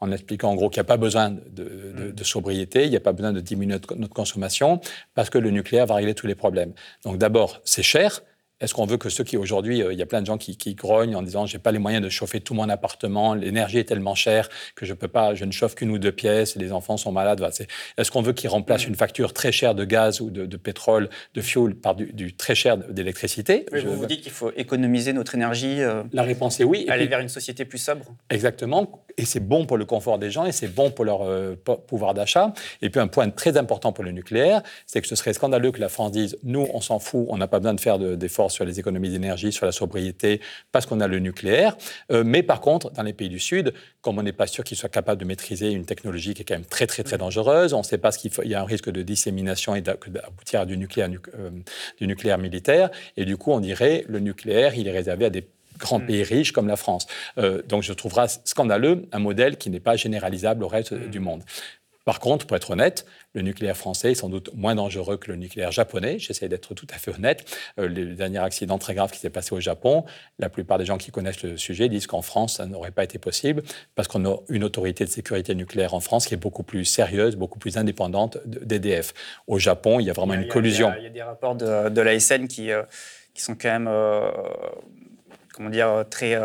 en expliquant en gros qu'il n'y a pas besoin de, de, sobriété, il n'y a pas besoin de diminuer notre, notre consommation, parce que le nucléaire va régler tous les problèmes. Donc d'abord, c'est cher, est-ce qu'on veut que ceux qui aujourd'hui, euh, il y a plein de gens qui, grognent en disant j'ai pas les moyens de chauffer tout mon appartement, l'énergie est tellement chère que je peux pas, je ne chauffe qu'une ou deux pièces, les enfants sont malades. Est-ce qu'on veut qu'ils remplacent mm. une facture très chère de gaz ou de, pétrole, de fuel par du, très cher d'électricité? Vous vous dites qu'il faut économiser notre énergie. Euh, La réponse est oui. aller vers une société plus sobre. Exactement. Et c'est bon pour le confort des gens et c'est bon pour leur euh, pouvoir d'achat. Et puis un point très important pour le nucléaire, c'est que ce serait scandaleux que la France dise nous, on s'en fout, on n'a pas besoin de faire d'efforts sur les économies d'énergie, sur la sobriété, parce qu'on a le nucléaire. Euh, mais par contre, dans les pays du Sud, comme on n'est pas sûr qu'ils soient capables de maîtriser une technologie qui est quand même très, très, très dangereuse, on ne sait pas ce qu'il y a un risque de dissémination et d'aboutir à du nucléaire, euh, du nucléaire militaire. Et du coup, on dirait le nucléaire, il est réservé à des grands mm. pays riches comme la France. Euh, donc je trouverais scandaleux un modèle qui n'est pas généralisable au reste mm. du monde. Par contre, pour être honnête, le nucléaire français est sans doute moins dangereux que le nucléaire japonais. J'essaie d'être tout à fait honnête. Euh, le dernier accident très grave qui s'est passé au Japon, la plupart des gens qui connaissent le sujet disent qu'en France, ça n'aurait pas été possible parce qu'on a une autorité de sécurité nucléaire en France qui est beaucoup plus sérieuse, beaucoup plus indépendante d'EDF. Au Japon, il y a vraiment une collusion. Il y, a, des rapports de, de l'ASN qui, euh, qui sont quand même euh, comment dire, très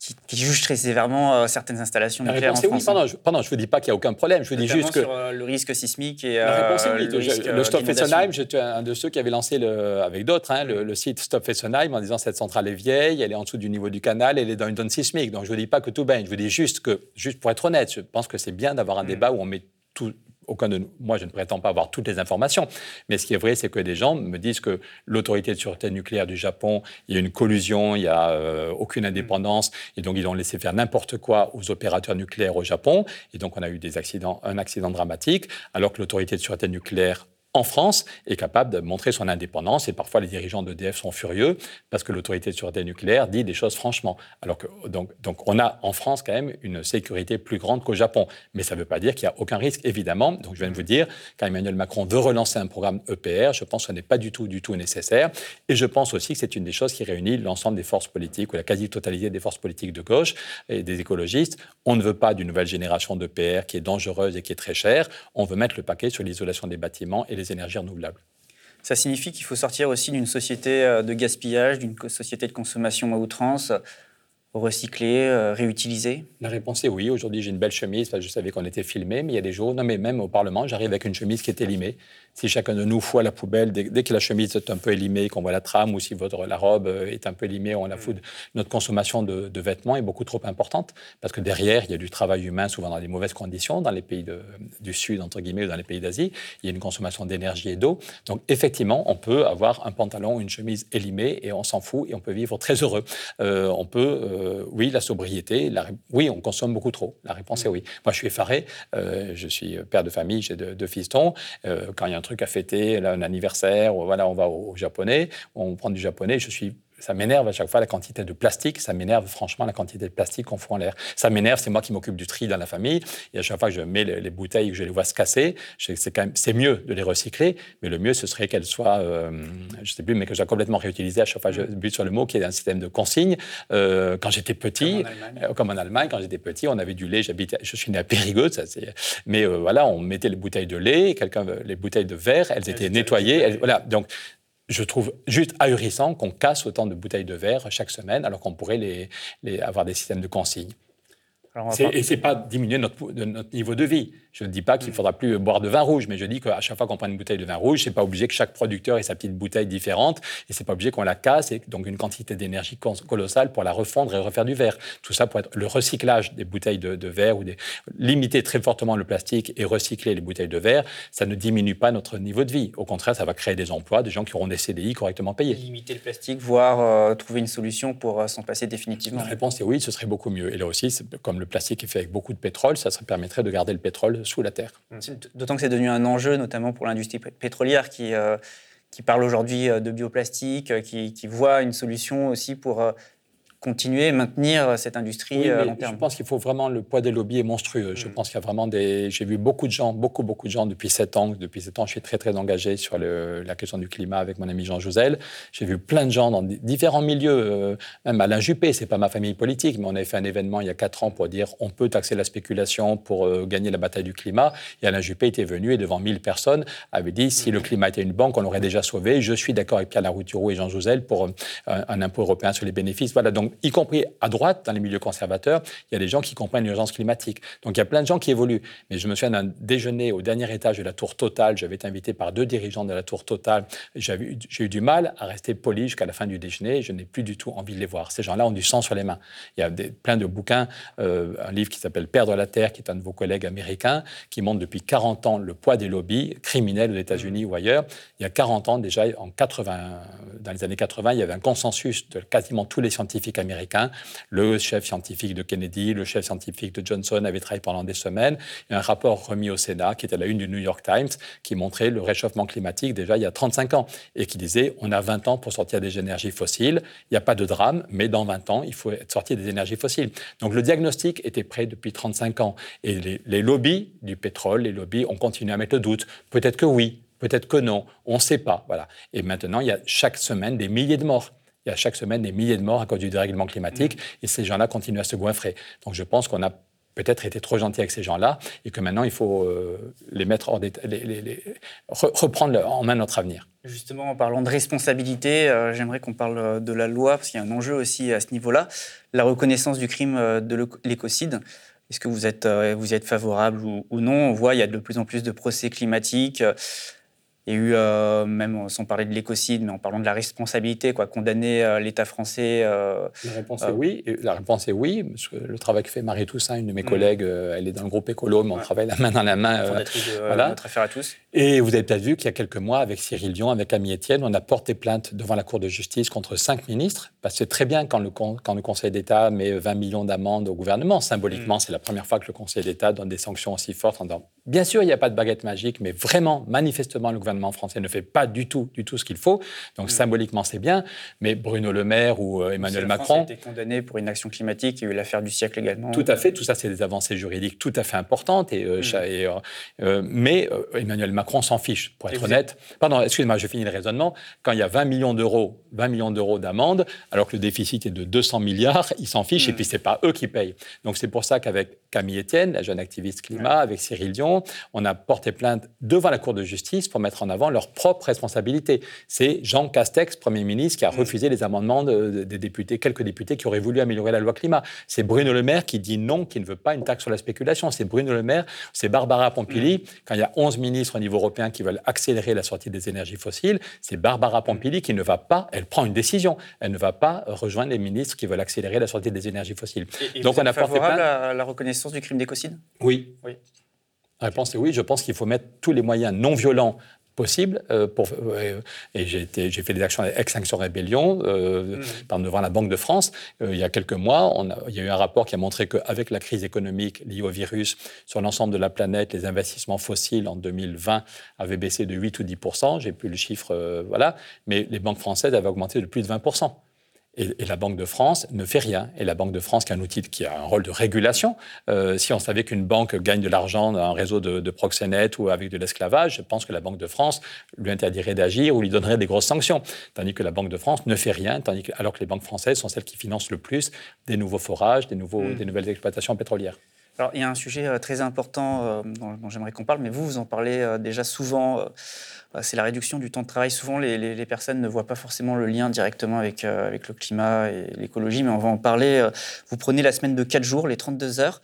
qui, qui, juge très sévèrement euh, certaines installations nucléaires en France. Oui, pardon, je ne vous dis pas qu'il n'y a aucun problème. Je vous dis juste que sur euh, le risque sismique et la réponse est oui. le, risque, le Stop Fessenheim, j'étais un de ceux qui avait lancé le, avec d'autres hein, le, site Stop Fessenheim en disant cette centrale est vieille, elle est en dessous du niveau du canal, elle est dans une zone sismique. Donc je ne vous dis pas que tout baigne. Je vous dis juste que, juste pour être honnête, je pense que c'est bien d'avoir un mm. débat où on met tout, aucun de nous, moi je ne prétends pas avoir toutes les informations, mais ce qui est vrai, c'est que des gens me disent que l'autorité de sûreté nucléaire du Japon, il y a une collusion, il n'y a euh, aucune indépendance, et donc ils ont laissé faire n'importe quoi aux opérateurs nucléaires au Japon, et donc on a eu des accidents, un accident dramatique, alors que l'autorité de sûreté nucléaire en France est capable de montrer son indépendance et parfois les dirigeants d'EDF sont furieux parce que l'autorité de sûreté nucléaire dit des choses franchement. Alors que donc, on a en France quand même une sécurité plus grande qu'au Japon, mais ça ne veut pas dire qu'il n'y a aucun risque évidemment. Donc je viens de vous dire quand Emmanuel Macron veut relancer un programme EPR, je pense que ce n'est pas du tout du tout nécessaire et je pense aussi que c'est une des choses qui réunit l'ensemble des forces politiques ou la quasi-totalité des forces politiques de gauche et des écologistes. On ne veut pas d'une nouvelle génération d'EPR qui est dangereuse et qui est très chère. On veut mettre le paquet sur l'isolation des bâtiments et énergies renouvelables. Ça signifie qu'il faut sortir aussi d'une société euh, de gaspillage, d'une société de consommation à outrance, recycler, euh, réutiliser La réponse est oui. Aujourd'hui, j'ai une belle chemise. Je savais qu'on était filmé, mais il y a des jours, non, mais même au Parlement, j'arrive avec une chemise qui est élimée si chacun de nous fout à la poubelle, dès, que la chemise est un peu élimée, qu'on voit la trame, ou si votre, la robe euh, est un peu élimée, on la fout, notre consommation de, vêtements est beaucoup trop importante, parce que derrière, il y a du travail humain, souvent dans des mauvaises conditions, dans les pays du Sud, entre guillemets, ou dans les pays d'Asie, il y a une consommation d'énergie et d'eau. Donc effectivement, on peut avoir un pantalon, une chemise élimée, et on s'en fout, et on peut vivre très heureux. Euh, on peut, euh, oui, la sobriété, oui, on consomme beaucoup trop. La réponse est oui. Moi, je suis effaré, je suis père de famille, j'ai deux, fistons. quand il y a un truc à fêter, là, un anniversaire, voilà, on va au japonais, on prend du japonais, je suis ça m'énerve à chaque fois la quantité de plastique. Ça m'énerve franchement la quantité de plastique qu'on fout en l'air. Ça m'énerve, c'est moi qui m'occupe du tri dans la famille. Et à chaque fois que je mets les, bouteilles, que je les vois se casser, c'est quand même c'est mieux de les recycler. Mais le mieux, ce serait qu'elles soient, euh, je sais plus, mais que sois complètement réutilisées. À chaque fois, je bute sur le mot qui est un système de consigne. Euh, quand j'étais petit, comme en, Allemagne, quand j'étais petit, on avait du lait. J'habitais, je suis né à Périgueux, ça. Mais euh, voilà, on mettait les bouteilles de lait, quelqu'un les bouteilles de verre, elles, étaient nettoyées. voilà, donc je trouve juste ahurissant qu'on casse autant de bouteilles de verre chaque semaine alors qu'on pourrait les, avoir des systèmes de consigne. Et ce n'est pas diminuer notre, notre, niveau de vie. Je ne dis pas qu'il ne faudra plus boire de vin rouge, mais je dis qu'à chaque fois qu'on prend une bouteille de vin rouge, c'est pas obligé que chaque producteur ait sa petite bouteille différente, et c'est pas obligé qu'on la casse, et donc une quantité d'énergie colossale pour la refondre et refaire du verre. Tout ça pour être le recyclage des bouteilles de, verre ou des, limiter très fortement le plastique et recycler les bouteilles de verre, ça ne diminue pas notre niveau de vie. Au contraire, ça va créer des emplois, des gens qui auront des CDI correctement payés. Limiter le plastique, voire euh, trouver une solution pour euh, s'en passer définitivement. La réponse est oui, ce serait beaucoup mieux. Et là aussi, comme le plastique est fait avec beaucoup de pétrole, ça, ça permettrait de garder le pétrole sous la terre. D'autant que c'est devenu un enjeu, notamment pour l'industrie pétrolière qui, euh, qui parle aujourd'hui euh, de bioplastique, euh, qui, voit une solution aussi pour continuer et maintenir cette industrie à long terme Je pense qu'il faut vraiment, le poids des lobbies est monstrueux. Je mm. pense qu'il y a vraiment des... J'ai vu beaucoup de gens, beaucoup, beaucoup de gens depuis sept ans. Depuis sept ans, je suis très, très engagé sur le, la question du climat avec mon ami Jean Jouzel. J'ai vu plein de gens dans différents milieux, même Alain Juppé, c'est pas ma famille politique, mais on avait fait un événement il y a quatre ans pour dire on peut taxer la spéculation pour gagner la bataille du climat. Et Alain Juppé était venu et devant 1000 personnes avait dit si le climat était une banque, on l'aurait déjà sauvé. Je suis d'accord avec Pierre Laroutureau et Jean Jouzel pour euh, un, impôt européen sur les bénéfices. Voilà, donc y compris à droite, dans les milieux conservateurs, il y a des gens qui comprennent l'urgence climatique. Donc il y a plein de gens qui évoluent. Mais je me souviens d'un déjeuner au dernier étage de la tour Total. J'avais été invité par deux dirigeants de la tour Total. J'ai eu du mal à rester poli jusqu'à la fin du déjeuner. Je n'ai plus du tout envie de les voir. Ces gens-là ont du sang sur les mains. Il y a plein de bouquins, euh, un livre qui s'appelle Perdre la Terre, qui est un de vos collègues américains, qui montre depuis 40 ans le poids des lobbies criminels aux États-Unis ou ailleurs. Il y a 40 ans, déjà en 80, dans les années 80, il y avait un consensus de quasiment tous les scientifiques américains. Le chef scientifique de Kennedy, le chef scientifique de Johnson avaient travaillé pendant des semaines. Il y a un rapport remis au Sénat, qui était la une du New York Times, qui montrait le réchauffement climatique déjà il y a 35 ans et qui disait on a 20 ans pour sortir des énergies fossiles. Il n'y a pas de drame, mais dans 20 ans, il faut être sorti des énergies fossiles. Donc le diagnostic était prêt depuis 35 ans. Et les, les lobbies du pétrole, les lobbies ont continué à mettre le doute. Peut-être que oui, Peut-être que non, on ne sait pas. Voilà. Et maintenant, il y a chaque semaine des milliers de morts. Il y a chaque semaine des milliers de morts à cause du dérèglement climatique, mmh. et ces gens-là continuent à se goinfrer. Donc je pense qu'on a peut-être été trop gentil avec ces gens-là, et que maintenant, il faut euh, les mettre hors les, reprendre en main notre avenir. Justement, en parlant de responsabilité, euh, j'aimerais qu'on parle euh, de la loi, parce qu'il y a un enjeu aussi à ce niveau-là, la reconnaissance du crime de l'écocide. Est-ce que vous êtes, vous êtes favorable ou, ou, non? On voit, il y a de plus en plus de procès climatiques. Il y a eu, euh, même sans parler de l'écocide, mais en parlant de la responsabilité, quoi, condamner euh, l'État français. Euh, la réponse est oui. La réponse est oui. Parce que le travail que fait Marie Toussaint, une de mes mm. collègues, elle est dans le groupe écolo, mais on travaille la main dans la main. voilà. Notre affaire à tous. Et vous avez peut-être vu qu'il y a quelques mois, avec Cyril Dion, avec Ami Etienne, on a porté plainte devant la Cour de justice contre cinq ministres. Parce que c'est très bien quand le, quand le Conseil d'État met 20 millions d'amendes au gouvernement. Symboliquement, mm. c'est la première fois que le Conseil d'État donne des sanctions aussi fortes. En Bien sûr, il n'y a pas de baguette magique, mais vraiment, manifestement, le gouvernement gouvernement français ne fait pas du tout, du tout ce qu'il faut. Donc mm. symboliquement, c'est bien. Mais Bruno Le Maire ou euh, Emmanuel Macron. a été condamné pour une action climatique. Il y a eu l'affaire du siècle également. Tout à fait. Tout ça, c'est des avancées juridiques tout à fait importantes. Et, euh, mm. euh, mais Emmanuel Macron s'en fiche, pour être honnête. Pardon, excusez-moi, je finis le raisonnement. Quand il y a 20 millions d'euros, 20 millions d'euros d'amende, alors que le déficit est de 200 milliards, ils s'en fichent. Et mm. puis c'est pas eux qui payent. Donc c'est pour ça qu'avec Camille Etienne, la jeune activiste climat, avec Cyril Dion, on a porté plainte devant la Cour de justice pour mettre en avant leur propre responsabilité. C'est Jean Castex, Premier ministre, qui a mm. refusé les amendements des députés, quelques députés qui auraient voulu améliorer la loi climat. C'est Bruno Le Maire qui dit non, qui ne veut pas une taxe sur la spéculation. C'est Bruno Le Maire, c'est Barbara Pompili. Mm. Quand il y a 11 ministres au niveau européen qui veulent accélérer la sortie des énergies fossiles, c'est Barbara Pompili qui ne va pas, elle prend une décision, elle ne va pas rejoindre les ministres qui veulent accélérer la sortie des énergies fossiles. Donc on a plainte. À la reconnaissance du crime d'écocide? Oui. oui. La réponse est oui. Je pense qu'il faut mettre tous les moyens non violents possibles. Euh, pour, euh, et j'ai fait des actions avec Extinction Rébellion euh, mm. devant la Banque de France. il y a quelques mois, on a, il y a eu un rapport qui a montré qu'avec la crise économique liée au virus sur l'ensemble de la planète, les investissements fossiles en 2020 avaient baissé de 8 ou 10 J'ai plus le chiffre, voilà. Mais les banques françaises avaient augmenté de plus de 20 et, la Banque de France ne fait rien. Et la Banque de France, qui est un outil qui a un rôle de régulation, euh, si on savait qu'une banque gagne de l'argent dans un réseau de, de proxénètes ou avec de l'esclavage, je pense que la Banque de France lui interdirait d'agir ou lui donnerait des grosses sanctions. Tandis que la Banque de France ne fait rien, tandis que, alors que les banques françaises sont celles qui financent le plus des nouveaux forages, des, nouveaux, mmh. des nouvelles exploitations pétrolières. Alors, il y a un sujet euh, très important euh, dont, j'aimerais qu'on parle, mais vous, vous en parlez déjà souvent bah, c'est la réduction du temps de travail. Souvent, les, personnes ne voient pas forcément le lien directement avec, euh, avec le climat et l'écologie, mais on va en parler. Euh, vous prenez la semaine de 4 jours, les 32 heures.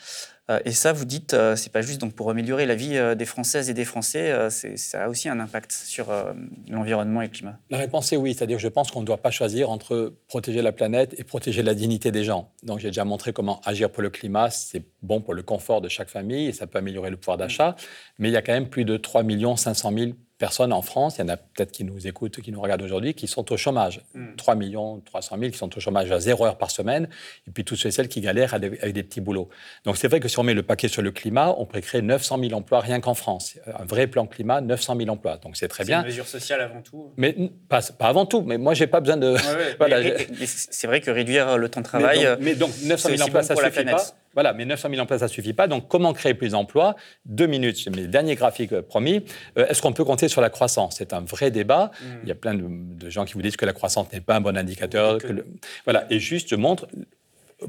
Euh, et ça, vous dites, c'est pas juste donc pour améliorer la vie des Françaises et des Français, ça a aussi un impact sur l'environnement et le climat. La réponse est oui, c'est-à-dire je pense qu'on ne doit pas choisir entre protéger la planète et protéger la dignité des gens. Donc j'ai déjà montré comment agir pour le climat, c'est bon pour le confort de chaque famille et ça peut améliorer le pouvoir d'achat, mais il y a quand même plus de 3 500 000 personnes en France, il y en a peut-être qui nous écoutent, qui nous regardent aujourd'hui, qui sont au chômage. 3 hmm. millions 300 000 qui sont au chômage à 0 heure par semaine, et puis tous ceux et celles qui galèrent avec des petits boulots. Donc c'est vrai que si on met le paquet sur le climat, on pourrait créer 900 000 emplois rien qu'en France. Un vrai plan climat, 900 000 emplois. Donc c'est très bien. C'est une mesure sociale avant tout. Mais pas, pas avant tout, mais moi j'ai pas besoin de... voilà, c'est vrai que réduire le temps de travail... Mais donc, 900 000 emplois, ça suffit pas voilà, mais 900 000 emplois, ça ne suffit pas. Donc, comment créer plus d'emplois? Deux minutes, c'est mes derniers graphiques euh, promis. Euh, est-ce qu'on peut compter sur la croissance? C'est un vrai débat. Mm. Il y a plein de, gens qui vous disent que la croissance n'est pas un bon indicateur. Voilà, et juste, je montre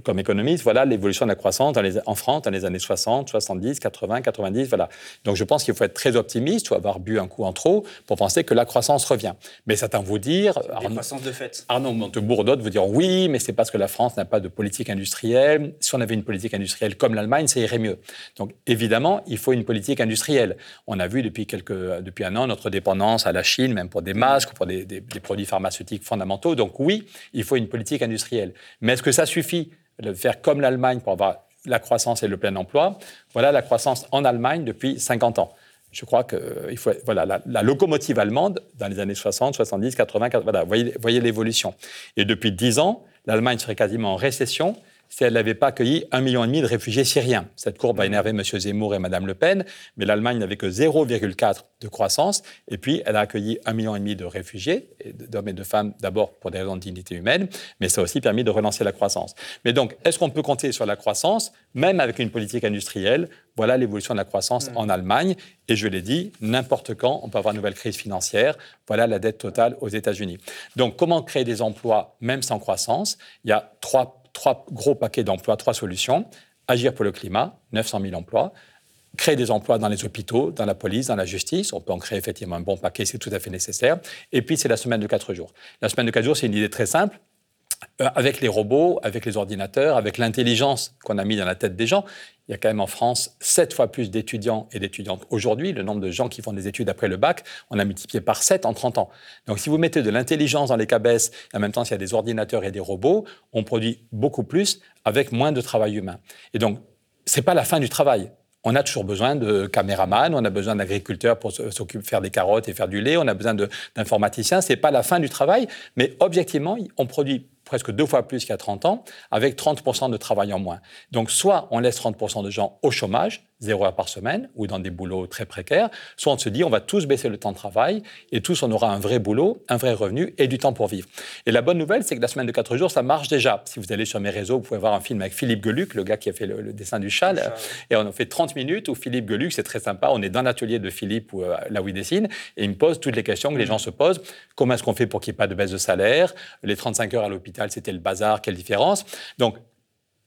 comme économiste, voilà l'évolution de la croissance en France dans les années 60, 70, 80, 90. Voilà. Donc je pense qu'il faut être très optimiste ou avoir bu un coup en trop pour penser que la croissance revient. Mais certains vous dire. Arnaud, croissance de fait. Arnaud Montebourg, d'autres vous dire oui, mais c'est parce que la France n'a pas de politique industrielle. Si on avait une politique industrielle comme l'Allemagne, ça irait mieux. Donc évidemment, il faut une politique industrielle. On a vu depuis, quelques, depuis un an notre dépendance à la Chine, même pour des masques, pour des, des produits pharmaceutiques fondamentaux. Donc oui, il faut une politique industrielle. Mais est-ce que ça suffit? De faire comme l'Allemagne pour avoir la croissance et le plein emploi. Voilà la croissance en Allemagne depuis 50 ans. Je crois que euh, il faut, voilà, la, locomotive allemande, dans les années 60, 70, 80, voilà, voyez, voyez l'évolution. Et depuis 10 ans, l'Allemagne serait quasiment en récession si elle n'avait pas accueilli un million et demi de réfugiés syriens. Cette courbe a énervé M. Zemmour et Mme Le Pen, mais l'Allemagne n'avait que 0,4 de croissance, et puis elle a accueilli un million et demi de réfugiés, d'hommes et de femmes d'abord pour des raisons de dignité humaine, mais ça a aussi permis de relancer la croissance. Mais donc, est-ce qu'on peut compter sur la croissance, même avec une politique industrielle Voilà l'évolution de la croissance mmh. en Allemagne, et je l'ai dit, n'importe quand, on peut avoir une nouvelle crise financière. Voilà la dette totale aux États-Unis. Donc, comment créer des emplois même sans croissance? Il y a trois trois gros paquets d'emplois, trois solutions. Agir pour le climat, 900 000 emplois. Créer des emplois dans les hôpitaux, dans la police, dans la justice. On peut en créer effectivement un bon paquet, c'est tout à fait nécessaire. Et puis, c'est la semaine de quatre jours. La semaine de quatre jours, c'est une idée très simple. Euh, avec les robots, avec les ordinateurs, avec l'intelligence qu'on a mis dans la tête des gens, il y a quand même en France sept fois plus d'étudiants et d'étudiantes aujourd'hui. Le nombre de gens qui font des études après le bac, on a multiplié par 7 en 30 ans. Donc si vous mettez de l'intelligence dans les cabesses, et en même temps s'il y a des ordinateurs et des robots, on produit beaucoup plus avec moins de travail humain. Et donc, ce n'est pas la fin du travail. On a toujours besoin de caméramans, on a besoin d'agriculteurs pour s'occuper, faire des carottes et faire du lait, on a besoin d'informaticiens. Ce n'est pas la fin du travail, mais objectivement, on produit presque deux fois plus qu'il y a 30 ans, avec 30% de travail en moins. Donc soit on laisse 30% de gens au chômage, zéro heure par semaine, ou dans des boulots très précaires, soit on se dit on va tous baisser le temps de travail, et tous on aura un vrai boulot, un vrai revenu et du temps pour vivre. Et la bonne nouvelle, c'est que la semaine de 4 jours, ça marche déjà. Si vous allez sur mes réseaux, vous pouvez voir un film avec Philippe Geluc, le gars qui a fait le, dessin du chat, et on a fait 30 minutes où Philippe Geluc, c'est très sympa, on est dans l'atelier de Philippe, où, euh, là où il dessine, et il me pose toutes les questions que les gens se posent. Comment est-ce qu'on fait pour qu'il n'y ait pas de baisse de salaire Les 35 heures à l'hôpital, c'était le bazar, quelle différence Donc,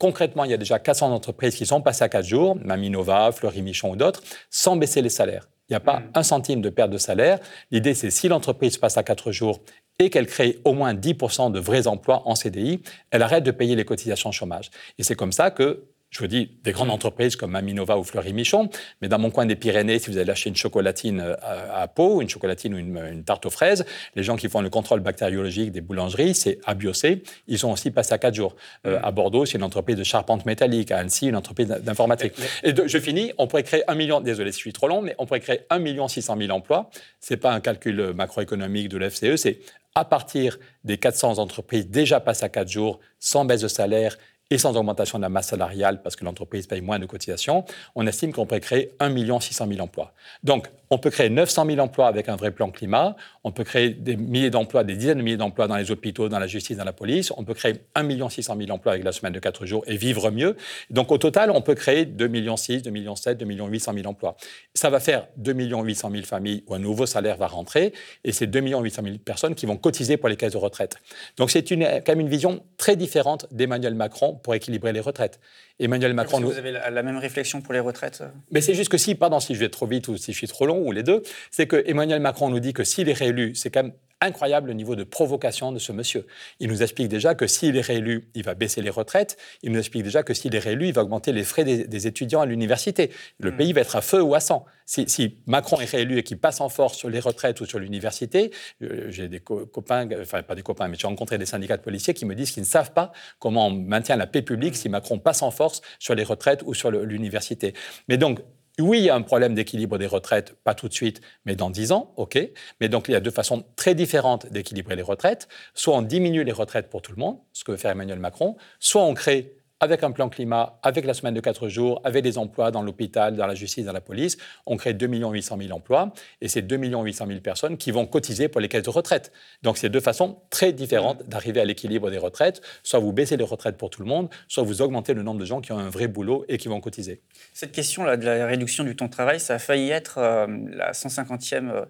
Concrètement, il y a déjà 400 entreprises qui sont passées à 4 jours, Maminova, Fleury Michon ou d'autres, sans baisser les salaires. Il n'y a pas hmm. un centime de perte de salaire. L'idée, c'est si l'entreprise passe à 4 jours et qu'elle crée au moins 10% de vrais emplois en CDI, elle arrête de payer les cotisations chômage. Et c'est comme ça que je vous dis, des grandes entreprises comme Maminova ou Fleury Michon, mais dans mon coin des Pyrénées, si vous allez acheter une chocolatine euh, à, Pau, une chocolatine ou une, tarte aux fraises, les gens qui font le contrôle bactériologique des boulangeries, c'est Abiocé, ils sont aussi passés à 4 jours. Euh, mm. à Bordeaux, c'est une entreprise de charpente métallique, à Annecy, une entreprise d'informatique. Et je finis, on pourrait créer un million, désolé si je suis trop long, mais on pourrait créer 1 million 600 000 emplois. C'est pas un calcul macroéconomique de l'FCE, c'est à partir des 400 entreprises déjà passées à 4 jours, sans baisse de salaire et sans augmentation de la masse salariale parce que l'entreprise paye moins de cotisations, on estime qu'on pourrait créer 1 600 000 emplois. Donc, on peut créer 900 000 emplois avec un vrai plan climat, on peut créer des milliers d'emplois, des dizaines de milliers d'emplois dans les hôpitaux, dans la justice, dans la police, on peut créer 1 600 000 emplois avec la semaine de 4 jours et vivre mieux. Donc, au total, on peut créer 2 millions 6, 2 millions 7, 2 millions 800 000 emplois. Ça va faire 2 millions 800 000 familles où un nouveau salaire va rentrer et c'est 2 millions 800 000 personnes qui vont cotiser pour les caisses de retraite. Donc, c'est quand même une vision très différente d'Emmanuel Macron pour équilibrer les retraites. Emmanuel Macron. Vous avez la, même réflexion pour les retraites Mais c'est juste que si, pardon, si je vais trop vite ou si je suis trop long, ou les deux, c'est que Emmanuel Macron nous dit que s'il est réélu, c'est quand même incroyable le niveau de provocation de ce monsieur. Il nous explique déjà que s'il est réélu, il va baisser les retraites. Il nous explique déjà que s'il est réélu, il va augmenter les frais des, étudiants à l'université. Le hmm. pays va être à feu ou à sang. Si, Macron est réélu et qu'il passe en force sur les retraites ou sur l'université, euh, j'ai des copains, enfin pas des copains, mais j'ai rencontré des syndicats de policiers qui me disent qu'ils ne savent pas comment on maintient la paix publique si Macron passe en force sur les retraites ou sur l'université. Mais donc, Oui, il y a un problème d'équilibre des retraites, pas tout de suite, mais dans 10 ans, OK. Mais donc, il y a deux façons très différentes d'équilibrer les retraites. Soit on diminue les retraites pour tout le monde, ce que veut faire Emmanuel Macron, soit on crée avec un plan climat, avec la semaine de 4 jours, avec des emplois dans l'hôpital, dans la justice, dans la police, on crée 2 800 000 emplois. Et c'est 2 800 000 personnes qui vont cotiser pour les caisses de retraite. Donc, c'est deux façons très différentes d'arriver à l'équilibre des retraites. Soit vous baissez les retraites pour tout le monde, soit vous augmentez le nombre de gens qui ont un vrai boulot et qui vont cotiser. Cette question-là de la réduction du temps de travail, ça a failli être euh, la 150e. Euh,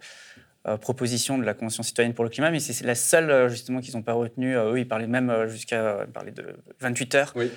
euh, proposition de la Convention citoyenne pour le climat, mais c'est la seule justement qu'ils n'ont pas retenue. eux, ils parlaient même jusqu'à parler de 28 heures. Oui.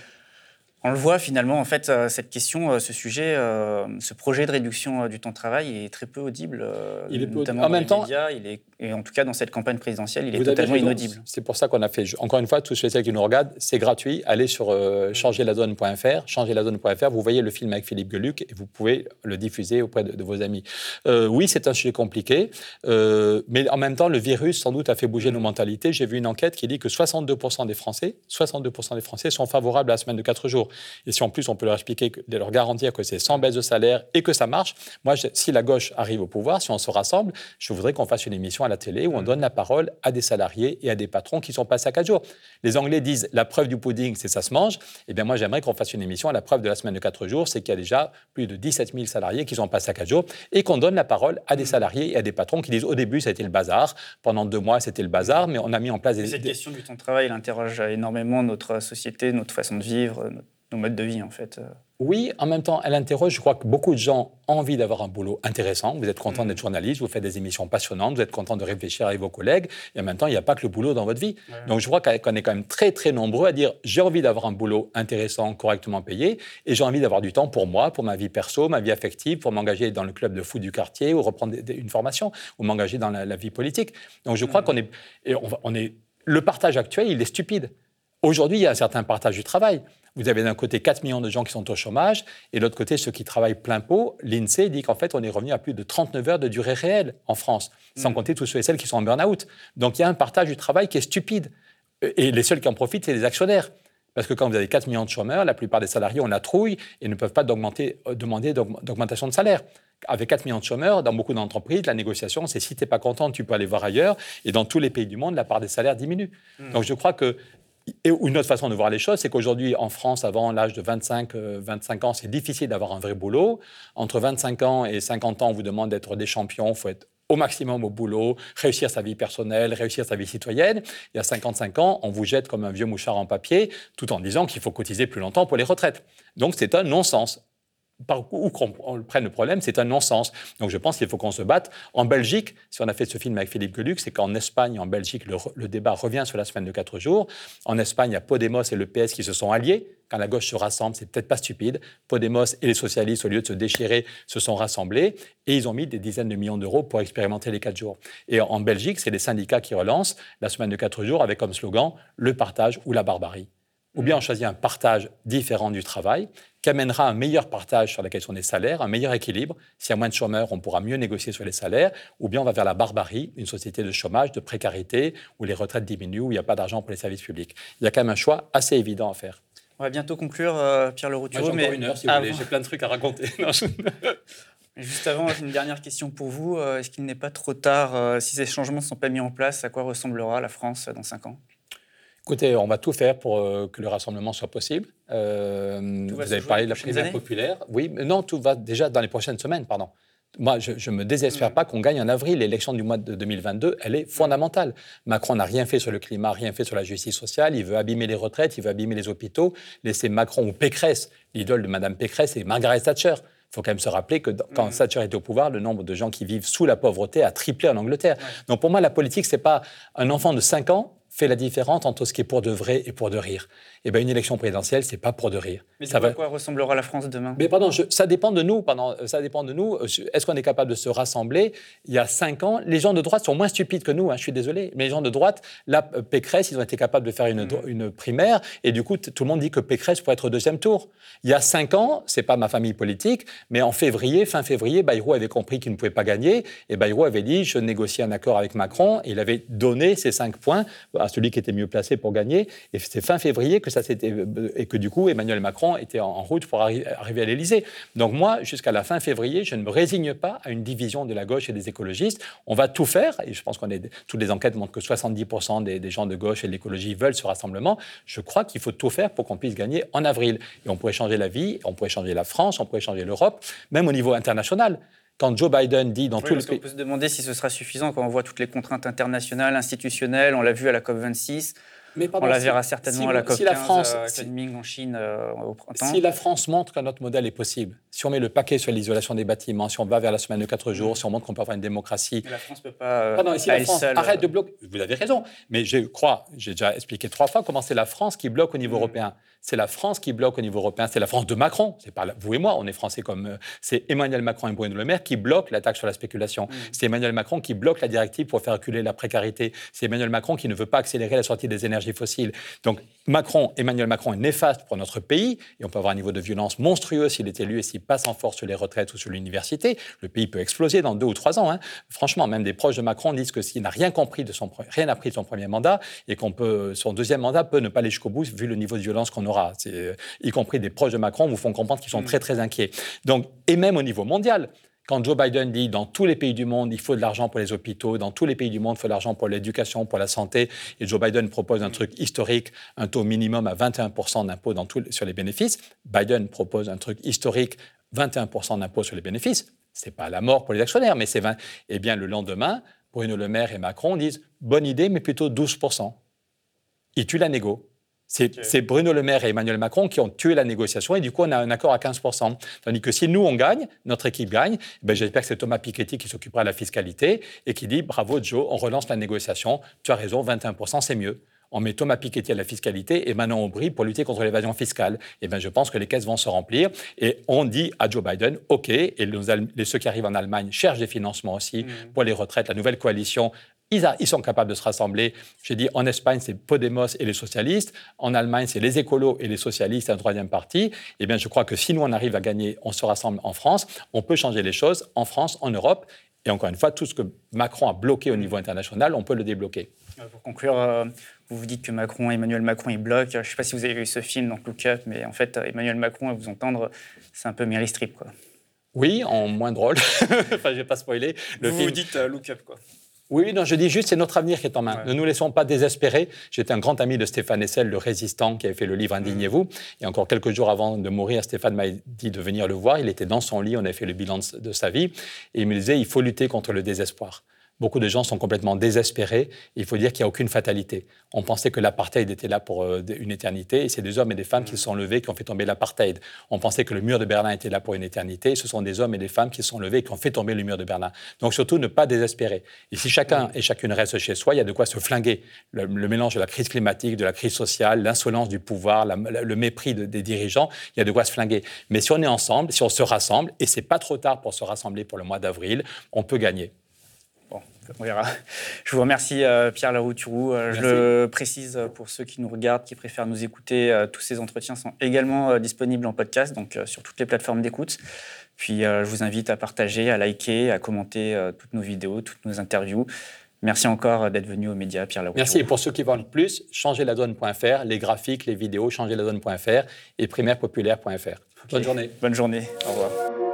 On le voit finalement, en fait, euh, cette question, euh, ce sujet, euh, ce projet de réduction du temps de travail est très peu audible. Il est notamment en même temps, médias, il est, et en tout cas dans cette campagne présidentielle, il est totalement inaudible. C'est pour ça qu'on a fait, encore une fois, tous ceux qui nous regardent, c'est gratuit. Allez sur euh, changerladonne.fr, changerladonne.fr, vous voyez le film avec Philippe Geluc et vous pouvez le diffuser auprès de, vos amis. oui, c'est un sujet compliqué, mais en même temps, le virus sans doute a fait bouger nos mentalités. J'ai vu une enquête qui dit que 62% des Français, 62% des Français sont favorables à la semaine de 4 jours. Et si en plus on peut leur expliquer, leur garantir que c'est sans baisse de salaire et que ça marche, moi, si la gauche arrive au pouvoir, si on se rassemble, je voudrais qu'on fasse une émission à la télé où on mm. donne la parole à des salariés et à des patrons qui sont passés à 4 jours. Les Anglais disent la preuve du pudding, c'est ça se mange. Eh bien, moi, j'aimerais qu'on fasse une émission à la preuve de la semaine de 4 jours, c'est qu'il y a déjà plus de 17 000 salariés qui sont passés à 4 jours et qu'on donne la parole à des mm. salariés et à des patrons qui disent au début, ça a été le bazar. Pendant deux mois, c'était le bazar, mais on a mis en place des. Cette question du temps de travail, elle interroge énormément notre société, notre façon de vivre, notre nos modes de vie, en fait. Euh. Oui, en même temps, elle interroge. Je crois que beaucoup de gens ont envie d'avoir un boulot intéressant. Vous êtes content mm. d'être journaliste, vous faites des émissions passionnantes, vous êtes content de réfléchir avec vos collègues. Et en même temps, il n'y a pas que le boulot dans votre vie. Donc, je crois qu'on est quand même très, très nombreux à dire j'ai envie d'avoir un boulot intéressant, correctement payé, et j'ai envie d'avoir du temps pour moi, pour ma vie perso, ma vie affective, pour m'engager dans le club de foot du quartier ou reprendre une formation ou m'engager dans la, vie politique. Donc, je crois mm. qu'on est, et on est. Le partage actuel, il est stupide. Aujourd'hui, il y a un certain partage du travail. Vous avez d'un côté 4 millions de gens qui sont au chômage et de l'autre côté ceux qui travaillent plein pot. L'INSEE dit qu'en fait, on est revenu à plus de 39 heures de durée réelle en France, sans mm. compter tous ceux et celles qui sont en burn-out. Donc il y a un partage du travail qui est stupide. Et les seuls qui en profitent, c'est les actionnaires. Parce que quand vous avez 4 millions de chômeurs, la plupart des salariés ont la trouille et ne peuvent pas euh, demander d'augmentation de salaire. Avec 4 millions de chômeurs, dans beaucoup d'entreprises, la négociation, c'est si tu n'es pas content, tu peux aller voir ailleurs. Et dans tous les pays du monde, la part des salaires diminue. Mm. Donc je crois que et une autre façon de voir les choses, c'est qu'aujourd'hui, en France, avant l'âge de 25, 25 euh, ans, c'est difficile d'avoir un vrai boulot. Entre 25 ans et 50 ans, on vous demande d'être des champions, il faut être au maximum au boulot, réussir sa vie personnelle, réussir sa vie citoyenne. Y a 55 ans, on vous jette comme un vieux mouchard en papier, tout en disant qu'il faut cotiser plus longtemps pour les retraites. Donc c'est un non-sens par où qu'on prenne le problème, c'est un non-sens. Donc je pense qu'il faut qu'on se batte. En Belgique, si on a fait ce film avec Philippe Geluc, c'est qu'en Espagne, en Belgique, le, débat revient sur la semaine de quatre jours. En Espagne, il y a Podemos et le PS qui se sont alliés. Quand la gauche se rassemble, c'est peut-être pas stupide. Podemos et les socialistes, au lieu de se déchirer, se sont rassemblés et ils ont mis des dizaines de millions d'euros pour expérimenter les quatre jours. Et en Belgique, c'est les syndicats qui relancent la semaine de quatre jours avec comme slogan le partage ou la barbarie ou bien on choisit un partage différent du travail qui amènera un meilleur partage sur la question des salaires, un meilleur équilibre. S'il y a moins de chômeurs, on pourra mieux négocier sur les salaires, ou bien on va vers la barbarie, une société de chômage, de précarité, où les retraites diminuent, où il n'y a pas d'argent pour les services publics. Il y a quand même un choix assez évident à faire. On va bientôt conclure, euh, Pierre Leroux. Moi, j'ai mais... une heure, si vous voulez. J'ai plein de trucs à raconter. Juste avant, j'ai une dernière question pour vous. Euh, est-ce qu'il n'est pas trop tard, euh, si ces changements ne sont pas mis en place, à quoi ressemblera la France dans cinq ans? Écoutez, on va tout faire pour euh, que le rassemblement soit possible. Euh, vous avez parlé de la primaire populaire. Oui, mais non, tout va déjà dans les prochaines semaines, pardon. Moi, je ne me désespère mm. pas qu'on gagne en avril. L'élection du mois de 2022, elle est fondamentale. Macron n'a rien fait sur le climat, rien fait sur la justice sociale. Il veut abîmer les retraites, il veut abîmer les hôpitaux. Laisser Macron ou Pécresse, l'idole de Mme Pécresse, et Margaret Thatcher. Il faut quand même se rappeler que quand mm. Thatcher était au pouvoir, le nombre de gens qui vivent sous la pauvreté a triplé en Angleterre. Donc pour moi, la politique, c'est pas un enfant de 5 ans fait la différence entre ce qui est pour de vrai et pour de rire. Eh bien, une élection présidentielle, c'est pas pour de rire. Mais ça va... quoi ressemblera la France demain? Mais pardon, ça dépend de nous. Pardon, ça dépend de nous. Est-ce qu'on est capable de se rassembler? Il y a cinq ans, les gens de droite sont moins stupides que nous. Hein, je suis désolé, mais les gens de droite, là, Pécresse, ils ont été capables de faire une, mmh. une primaire, et du coup, tout le monde dit que Pécresse pourrait être au deuxième tour. Il y a cinq ans, c'est pas ma famille politique, mais en février, fin février, Bayrou avait compris qu'il ne pouvait pas gagner, et Bayrou avait dit je négocie un accord avec Macron, et il avait donné ces cinq points à celui qui était mieux placé pour gagner. Et c'est fin février que ça s'était et que du coup Emmanuel Macron était en, route pour arriver à l'Élysée. Donc moi, jusqu'à la fin février, je ne me résigne pas à une division de la gauche et des écologistes. On va tout faire, et je pense qu'on est toutes les enquêtes montrent que 70% des, des, gens de gauche et de l'écologie veulent ce rassemblement. Je crois qu'il faut tout faire pour qu'on puisse gagner en avril. Et on pourrait changer la vie, on pourrait changer la France, on pourrait changer l'Europe, même au niveau international. Quand Joe Biden dit dans tous les pays. On peut se demander si ce sera suffisant quand on voit toutes les contraintes internationales, institutionnelles. On l'a vu à la COP26. Mais on la verra certainement à la COP15 la France, euh, en Chine euh, au printemps. Si la France montre que notre modèle est possible, si on met le paquet sur l'isolation des bâtiments, si on va vers la semaine de 4 jours, si on montre qu'on peut avoir une démocratie. Mais la France ne peut pas. Euh, Pardon, si la France arrête de bloquer. Vous avez raison, mais je crois, j'ai déjà expliqué trois fois comment c'est la France qui bloque au niveau mm. européen c'est la France qui bloque au niveau européen, c'est la France de Macron, c'est pas vous et moi, on est français comme euh, c'est Emmanuel Macron et Bruno Le Maire qui bloquent la taxe sur la spéculation. Mm. C'est Emmanuel Macron qui bloque la directive pour faire reculer la précarité. C'est Emmanuel Macron qui ne veut pas accélérer la sortie des énergies fossiles. Donc Macron, Emmanuel Macron est néfaste pour notre pays et on peut avoir un niveau de violence monstrueux s'il est élu et s'il passe en force sur les retraites ou sur l'université. Le pays peut exploser dans deux ou trois ans. Hein. Franchement, même des proches de Macron disent que s'il n'a rien compris de son rien appris de son premier mandat et qu'on peut son deuxième mandat peut ne pas aller jusqu'au bout vu le niveau de violence qu'on aura. C'est y compris des proches de Macron, vous font comprendre qu'ils sont mm. très, très inquiets. Donc, et même au niveau mondial, quand Joe Biden dit dans tous les pays du monde, il faut de l'argent pour les hôpitaux, dans tous les pays du monde, il faut de l'argent pour l'éducation, pour la santé, et Joe Biden propose un truc historique, un taux minimum à 21% d'impôt sur les bénéfices, Biden propose un truc historique, 21% d'impôt sur les bénéfices, c'est pas la mort pour les actionnaires, mais c'est 20. Eh bien, le lendemain, Bruno Le Maire et Macron disent bonne idée, mais plutôt 12%. Ils tuent la négo. C'est Bruno Le Maire et Emmanuel Macron qui ont tué la négociation et du coup on a un accord à 15%. Tandis que si nous on gagne, notre équipe gagne, ben j'espère que c'est Thomas Piketty qui s'occupera de la fiscalité et qui dit bravo Joe, on relance la négociation, tu as raison, 21% c'est mieux. On met Thomas Piketty à la fiscalité et Manon Aubry pour lutter contre l'évasion fiscale. Et ben je pense que les caisses vont se remplir et on dit à Joe Biden, OK, et les, ceux qui arrivent en Allemagne cherchent des financements aussi mmh. pour les retraites. La nouvelle coalition ils, sont capables de se rassembler. J'ai dit, en Espagne, c'est Podemos et les socialistes. En Allemagne, c'est les écolos et les socialistes, un troisième parti. Eh bien, je crois que si nous, on arrive à gagner, on se rassemble en France, on peut changer les choses en France, en Europe. Et encore une fois, tout ce que Macron a bloqué au niveau international, on peut le débloquer. Euh, pour conclure, euh, vous vous dites que Macron, Emmanuel Macron, il bloque. Je ne sais pas si vous avez vu ce film, donc Look Up, mais en fait, Emmanuel Macron, à vous entendre, c'est un peu Mary Streep, quoi. Oui, en moins drôle. enfin, je ne vais pas spoiler. Le vous, film... vous dites euh, Look Up, quoi. Oui, non, je dis juste, c'est notre avenir qui est en main. Ne nous laissons pas désespérer. J'étais un grand ami de Stéphane Essel, le résistant, qui avait fait le livre Indignez-vous. Et encore quelques jours avant de mourir, Stéphane m'a dit de venir le voir. Il était dans son lit, on avait fait le bilan de sa vie. Et il me disait, il faut lutter contre le désespoir. Beaucoup de gens sont complètement désespérés. Il faut dire qu'il n'y a aucune fatalité. On pensait que l'apartheid était là pour euh, une éternité, et c'est des hommes et des femmes qui se sont levés qui ont fait tomber l'apartheid. On pensait que le mur de Berlin était là pour une éternité, et ce sont des hommes et des femmes qui se sont levés et qui ont fait tomber le mur de Berlin. Donc surtout, ne pas désespérer. Et si chacun et chacune reste chez soi, il y a de quoi se flinguer. Le, mélange de la crise climatique, de la crise sociale, l'insolence du pouvoir, le mépris des dirigeants, il y a de quoi se flinguer. Mais si on est ensemble, si on se rassemble, et c'est pas trop tard pour se rassembler pour le mois d'avril, on peut gagner. On verra. Je vous remercie, euh, Pierre Larouturou. Euh, je le précise pour ceux qui nous regardent, qui préfèrent nous écouter. Euh, tous ces entretiens sont également disponibles en podcast, donc sur toutes les plateformes d'écoute. Puis je vous invite à partager, à liker, à commenter toutes nos vidéos, toutes nos interviews. Merci encore d'être venu aux médias, Pierre Larouturou. Merci. Et pour ceux qui veulent plus, changezladonne.fr, les graphiques, les vidéos, changezladonne.fr et primairepopulaire.fr. Bonne journée. Bonne journée. Au revoir.